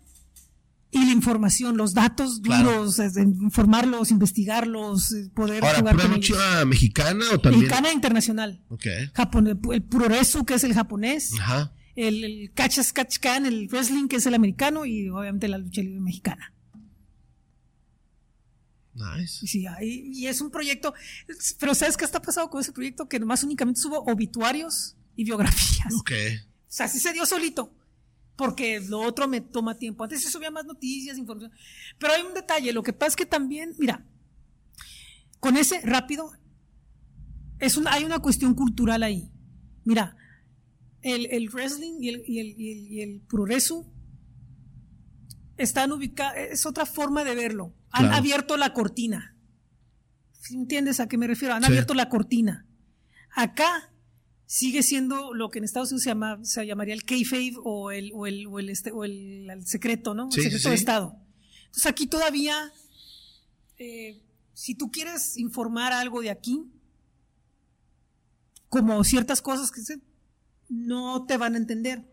y la información, los datos duros, informarlos, investigarlos, eh, poder Ahora, jugar ¿pura con lucha ellos. mexicana o también? Mexicana e internacional. Ok. Japón, el, puroresu, que es el japonés, Ajá. el, el cachas cachcan, el wrestling, que es el americano, y obviamente la lucha libre mexicana. Nice. Y, sí, ahí- y es un proyecto, pero ¿sabes qué está pasado con ese proyecto? Que nomás únicamente subo obituarios y biografías. Ok. O sea, así se dio solito. Porque lo otro me toma tiempo. Antes se subía más noticias, información. Pero hay un detalle. Lo que pasa es que también, mira, con ese rápido, es hay una cuestión cultural ahí. Mira, el, el wrestling y el, y el, y el, progreso están ubicados, es otra forma de verlo. Han Claro. abierto la cortina. ¿Sí ¿Entiendes a qué me refiero? Han Sí. abierto la cortina. Acá sigue siendo lo que en Estados Unidos se, llama, se llamaría el kayfabe o el, o el, o el, este, o el, el secreto, ¿no? Sí, el sí, secreto de. Estado. Entonces aquí todavía, eh, si tú quieres informar algo de aquí, como ciertas cosas que se- no te van a entender.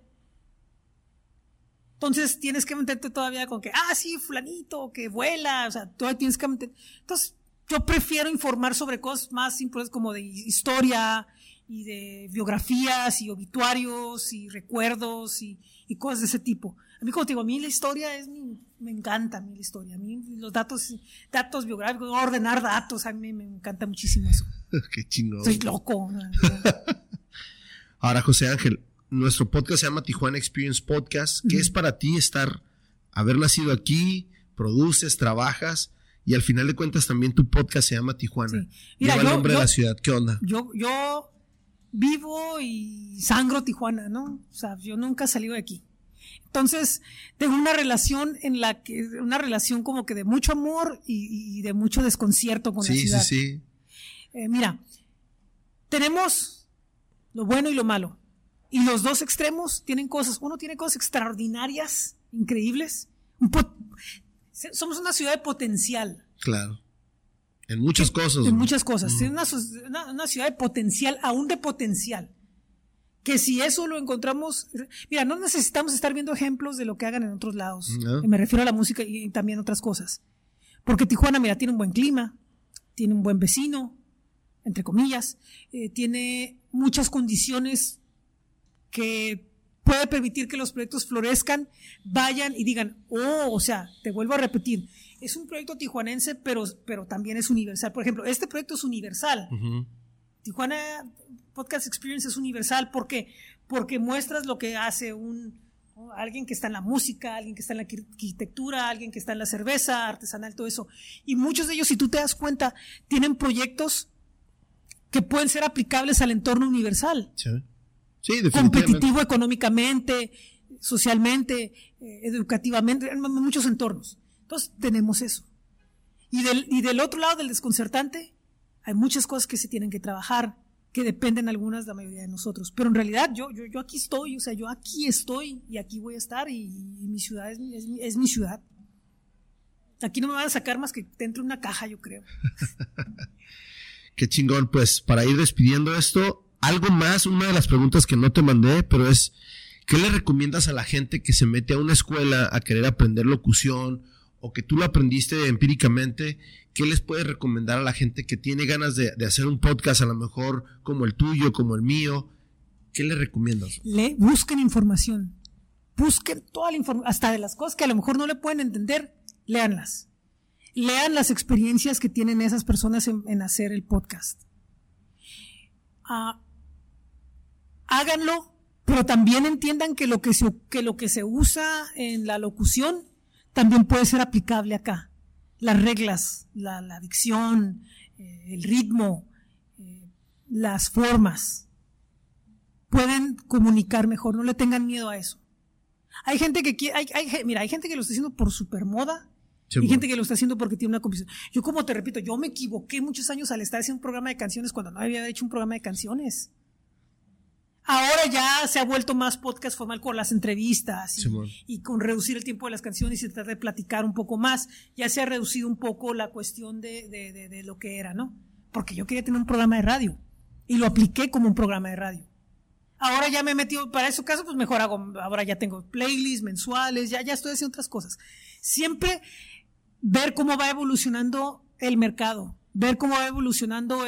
Entonces tienes que meterte todavía con que, ah, sí, fulanito, que vuela, o sea, todavía tienes que meter. Entonces, yo prefiero informar sobre cosas más simples como de historia y de biografías y obituarios y recuerdos y, y cosas de ese tipo. A mí, como te digo, a mí la historia es mi, me encanta a mí la historia. A mí los datos, datos biográficos, ordenar datos, a mí me encanta muchísimo eso. Qué chingón. Soy loco. Ahora, José Ángel, nuestro podcast se llama Tijuana Experience Podcast. ¿Qué es para ti estar, haber nacido aquí, produces, trabajas y al final de cuentas también tu podcast se llama Tijuana? Sí. Mira, Lleva el nombre yo- de la ciudad. ¿Qué onda? yo, yo vivo y sangro Tijuana, ¿no? O sea, yo nunca salido de aquí. Entonces, tengo una relación en la que, una relación como que de mucho amor y, y de mucho desconcierto con la Sí, sí, ciudad. sí. Eh, mira, tenemos lo bueno y lo malo. Y los dos extremos tienen cosas. Uno tiene cosas extraordinarias, increíbles. Un somos una ciudad de potencial. Claro. En muchas cosas. En muchas cosas. Mm. Es una, una- una ciudad de potencial, aún de potencial. Que si eso lo encontramos. Mira, no necesitamos estar viendo ejemplos de lo que hagan en otros lados. No. Me refiero a la música y también otras cosas. Porque Tijuana, mira, tiene un buen clima, tiene un buen vecino, entre comillas, eh, tiene muchas condiciones que puede permitir que los proyectos florezcan, vayan y digan, oh, o sea, te vuelvo a repetir, es un proyecto tijuanense, pero, pero también es universal. Por ejemplo, este proyecto es universal. Tijuana Podcast Experience es universal porque porque muestras lo que hace un ¿no? alguien que está en la música, alguien que está en la arqui- arquitectura, alguien que está en la cerveza artesanal, todo eso. Y muchos de ellos, si tú te das cuenta, tienen proyectos que pueden ser aplicables al entorno universal, Sí. Sí, definitivamente. competitivo económicamente, socialmente, eh, educativamente, en en muchos entornos. Entonces tenemos eso. Y del, y del otro lado del desconcertante, hay muchas cosas que se tienen que trabajar, que dependen algunas de la mayoría de nosotros. Pero en realidad yo, yo, yo aquí estoy, o sea, yo aquí estoy y aquí voy a estar y, mi ciudad es, es mi ciudad. Aquí no me van a sacar más que dentro de una caja, yo creo. Qué chingón. Pues para ir despidiendo esto, algo más, una de las preguntas que no te mandé, pero es, ¿qué le recomiendas a la gente que se mete a una escuela a querer aprender locución o que tú lo aprendiste empíricamente? ¿Qué les puedes recomendar a la gente que tiene ganas de, hacer un podcast a lo mejor como el tuyo, como el mío? ¿Qué le recomiendas? Le, busquen información. Busquen toda la información, hasta de las cosas que a lo mejor no le pueden entender, léanlas. Lean las experiencias que tienen esas personas en, en hacer el podcast. Ah, háganlo, pero también entiendan que lo que, se, que lo que se usa en la locución también puede ser aplicable acá. Las reglas, la, la dicción, eh, el ritmo, eh, las formas pueden comunicar mejor, no le tengan miedo a eso. Hay gente que quiere, hay, hay, mira, hay gente que lo está haciendo por super moda. hay gente que lo está haciendo porque tiene una composición. Yo como te repito, yo me equivoqué muchos años al estar haciendo un programa de canciones cuando no había hecho un programa de canciones. Ahora ya se ha vuelto más podcast formal con las entrevistas y, con reducir el tiempo de las canciones y tratar de platicar un poco más. Ya se ha reducido un poco la cuestión de, de, de lo que era, ¿no? Porque yo quería tener un programa de radio y lo apliqué como un programa de radio. Ahora ya me he metido, para ese caso, pues mejor hago, ahora ya tengo playlists mensuales, ya, ya estoy haciendo otras cosas. Siempre ver cómo va evolucionando el mercado, ver cómo va evolucionando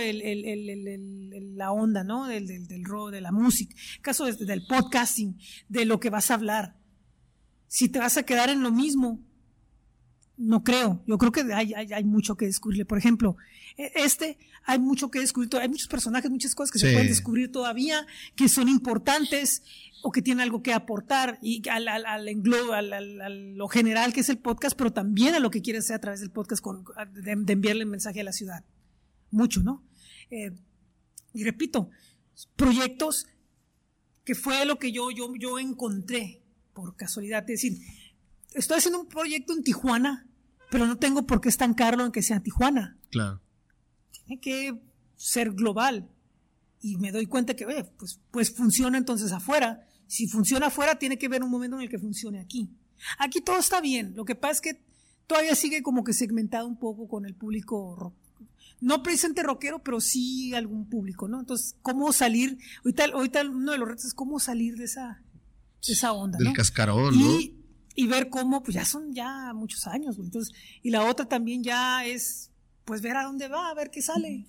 la onda, ¿no? Del, del, del, de la música, caso del podcasting, de lo que vas a hablar. Si te vas a quedar en lo mismo, no creo. Yo creo que hay, hay, hay mucho que descubrirle. Por ejemplo, e, este hay mucho que descubrir, hay muchos personajes, muchas cosas que se pueden descubrir todavía, que son importantes o que tienen algo que aportar y al, al, al, al, lo general que es el podcast, pero también a lo que quieres hacer a través del podcast con, de, enviarle un mensaje a la ciudad. Mucho, ¿no? Eh, y repito, proyectos que fue lo que yo, yo, yo encontré por casualidad. Es decir, estoy haciendo un proyecto en Tijuana, pero no tengo por qué estancarlo en que sea Tijuana. Claro tiene que ser global. Y me doy cuenta que, pues, pues funciona entonces afuera. Si funciona afuera, tiene que haber un momento en el que funcione aquí. Aquí todo está bien. Lo que pasa es que todavía sigue como que segmentado un poco con el público rock. No presente rockero, pero sí algún público, ¿no? Entonces, ¿cómo salir? Ahorita, ahorita uno de los retos es cómo salir de esa, esa onda. Del cascarón, ¿no? Y ver cómo, pues ya son ya muchos años, Entonces, y la otra también ya es pues ver a dónde va, a ver qué sale.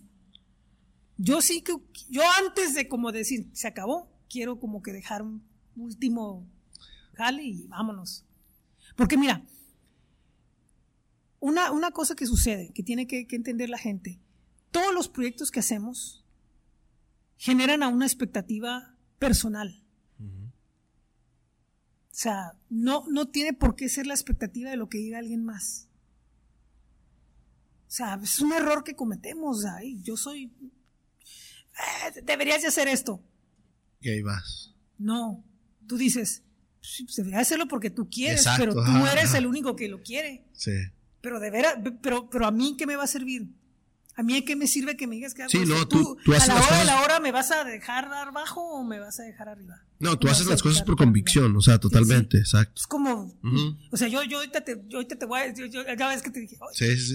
Yo sí que, yo antes de como decir, se acabó, quiero como que dejar un último jale y vámonos. Porque mira, una, una cosa que sucede, que tiene que, entender la gente, todos los proyectos que hacemos generan a una expectativa personal. O sea, no, no tiene por qué ser la expectativa de lo que diga alguien más. O sea, es un error que cometemos. Ay, yo soy... Eh, deberías de hacer esto. Y ahí vas. No, tú dices, pues, deberías hacerlo porque tú quieres, pero tú eres el único que lo quiere. Sí. Pero de veras, pero, pero a mí, ¿qué me va a servir? A mí, ¿qué me sirve que me digas que sí, no, tú, tú, a la hora de la hora me vas a dejar abajo o me vas a dejar arriba? No, tú haces las cosas por convicción, o sea, totalmente, exacto. Es como, o sea, yo, yo ahorita te, yo ahorita te voy a decir, ya ves que te dije,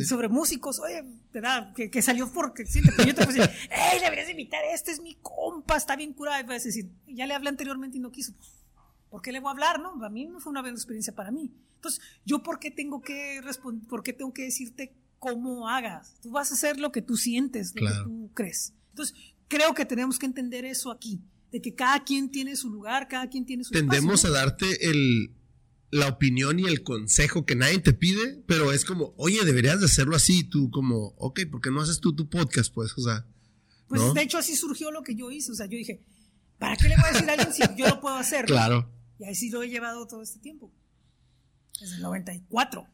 sobre músicos, oye, ¿verdad? Que, que salió porque, sí, pero yo te puse, hey, deberías invitar, este es mi compa, está bien curado, y vas a decir, ya le hablé anteriormente y no quiso, ¿por qué le voy a hablar, no? A mí no fue una buena experiencia para mí. Entonces, ¿yo por qué tengo que responder, por qué tengo que decirte cómo hagas. Tú vas a hacer lo que tú sientes, lo que tú crees. Entonces, creo que tenemos que entender eso aquí, de que cada quien tiene su lugar, cada quien tiene su Tendemos a darte el, la opinión y el consejo que nadie te pide, pero es como, oye, deberías de hacerlo así, tú como, ok, ¿por qué no haces tú tu podcast? Pues, o sea. Pues de hecho así surgió lo que yo hice, o sea, yo dije, ¿para qué le voy a decir a alguien si yo lo puedo hacer? Claro. Y así lo he llevado todo este tiempo, desde el 94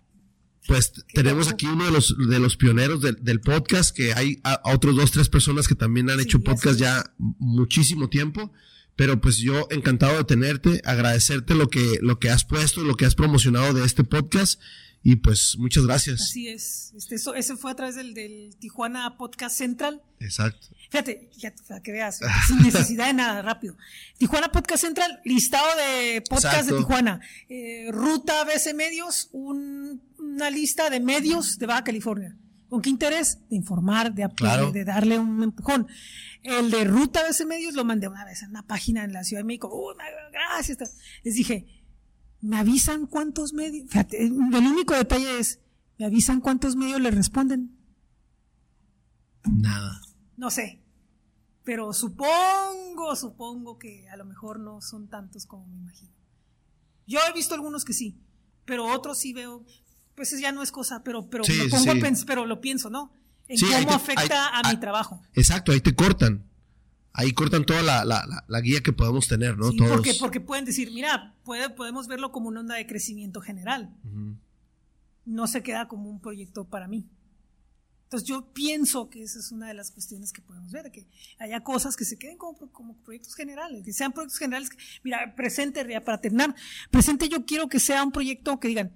pues tenemos aquí uno de los, de los pioneros del, podcast, que hay a, otros dos, tres personas que también han hecho podcast ya muchísimo tiempo. Pero pues yo encantado de tenerte, agradecerte lo que, lo que has puesto, lo que has promocionado de este podcast. Y pues muchas gracias. Así es. Este, eso, ese fue a través del, del Tijuana Podcast Central. Exacto. Fíjate, ya, para que veas, sin necesidad de nada, rápido. Tijuana Podcast Central, listado de podcast de Tijuana. Eh, Ruta BC Medios, una lista de medios de Baja California. ¿Con qué interés? De informar, de, de darle un empujón. El de Ruta BC Medios lo mandé una vez en una página en la Ciudad de México. Gracias. Les dije, ¿me avisan cuántos medios? Fíjate, el único detalle es, ¿me avisan cuántos medios le responden? Nada. No sé. Pero supongo, supongo que a lo mejor no son tantos como me imagino. Yo he visto algunos que sí, pero otros sí veo, pues ya no es cosa, pero, pero, lo, pongo pero lo pienso, ¿no? En cómo afecta a mi trabajo. Exacto, ahí te cortan. Ahí cortan toda la, la, la, guía que podemos tener, ¿no? Todos. Porque, porque pueden decir, mira, puede, podemos verlo como una onda de crecimiento general. No se queda como un proyecto para mí. Entonces yo pienso que esa es una de las cuestiones que podemos ver, que haya cosas que se queden como, como proyectos generales, que sean proyectos generales. mira, presente, para terminar, presente yo quiero que sea un proyecto que digan,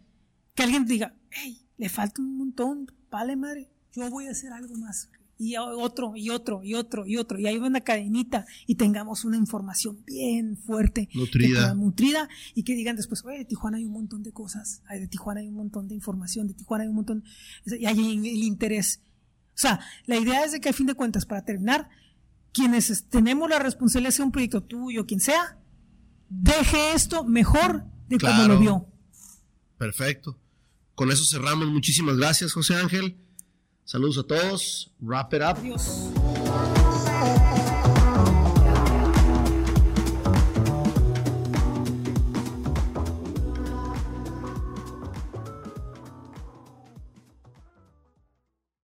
que alguien diga, hey, le falta un montón, vale madre, yo voy a hacer algo más y otro, y otro, y otro, y otro, y hay una cadenita y tengamos una información bien fuerte, nutrida, nutrida y que digan después, oye, de Tijuana hay un montón de cosas, de Tijuana hay un montón de información, de Tijuana hay un montón, y hay el interés. O sea, la idea es de que a fin de cuentas, para terminar, quienes tenemos la responsabilidad de un proyecto tuyo, quien sea, deje esto mejor de como lo vio. Perfecto. Con eso cerramos. Muchísimas gracias, José Ángel. Saludos a todos. Wrap it up.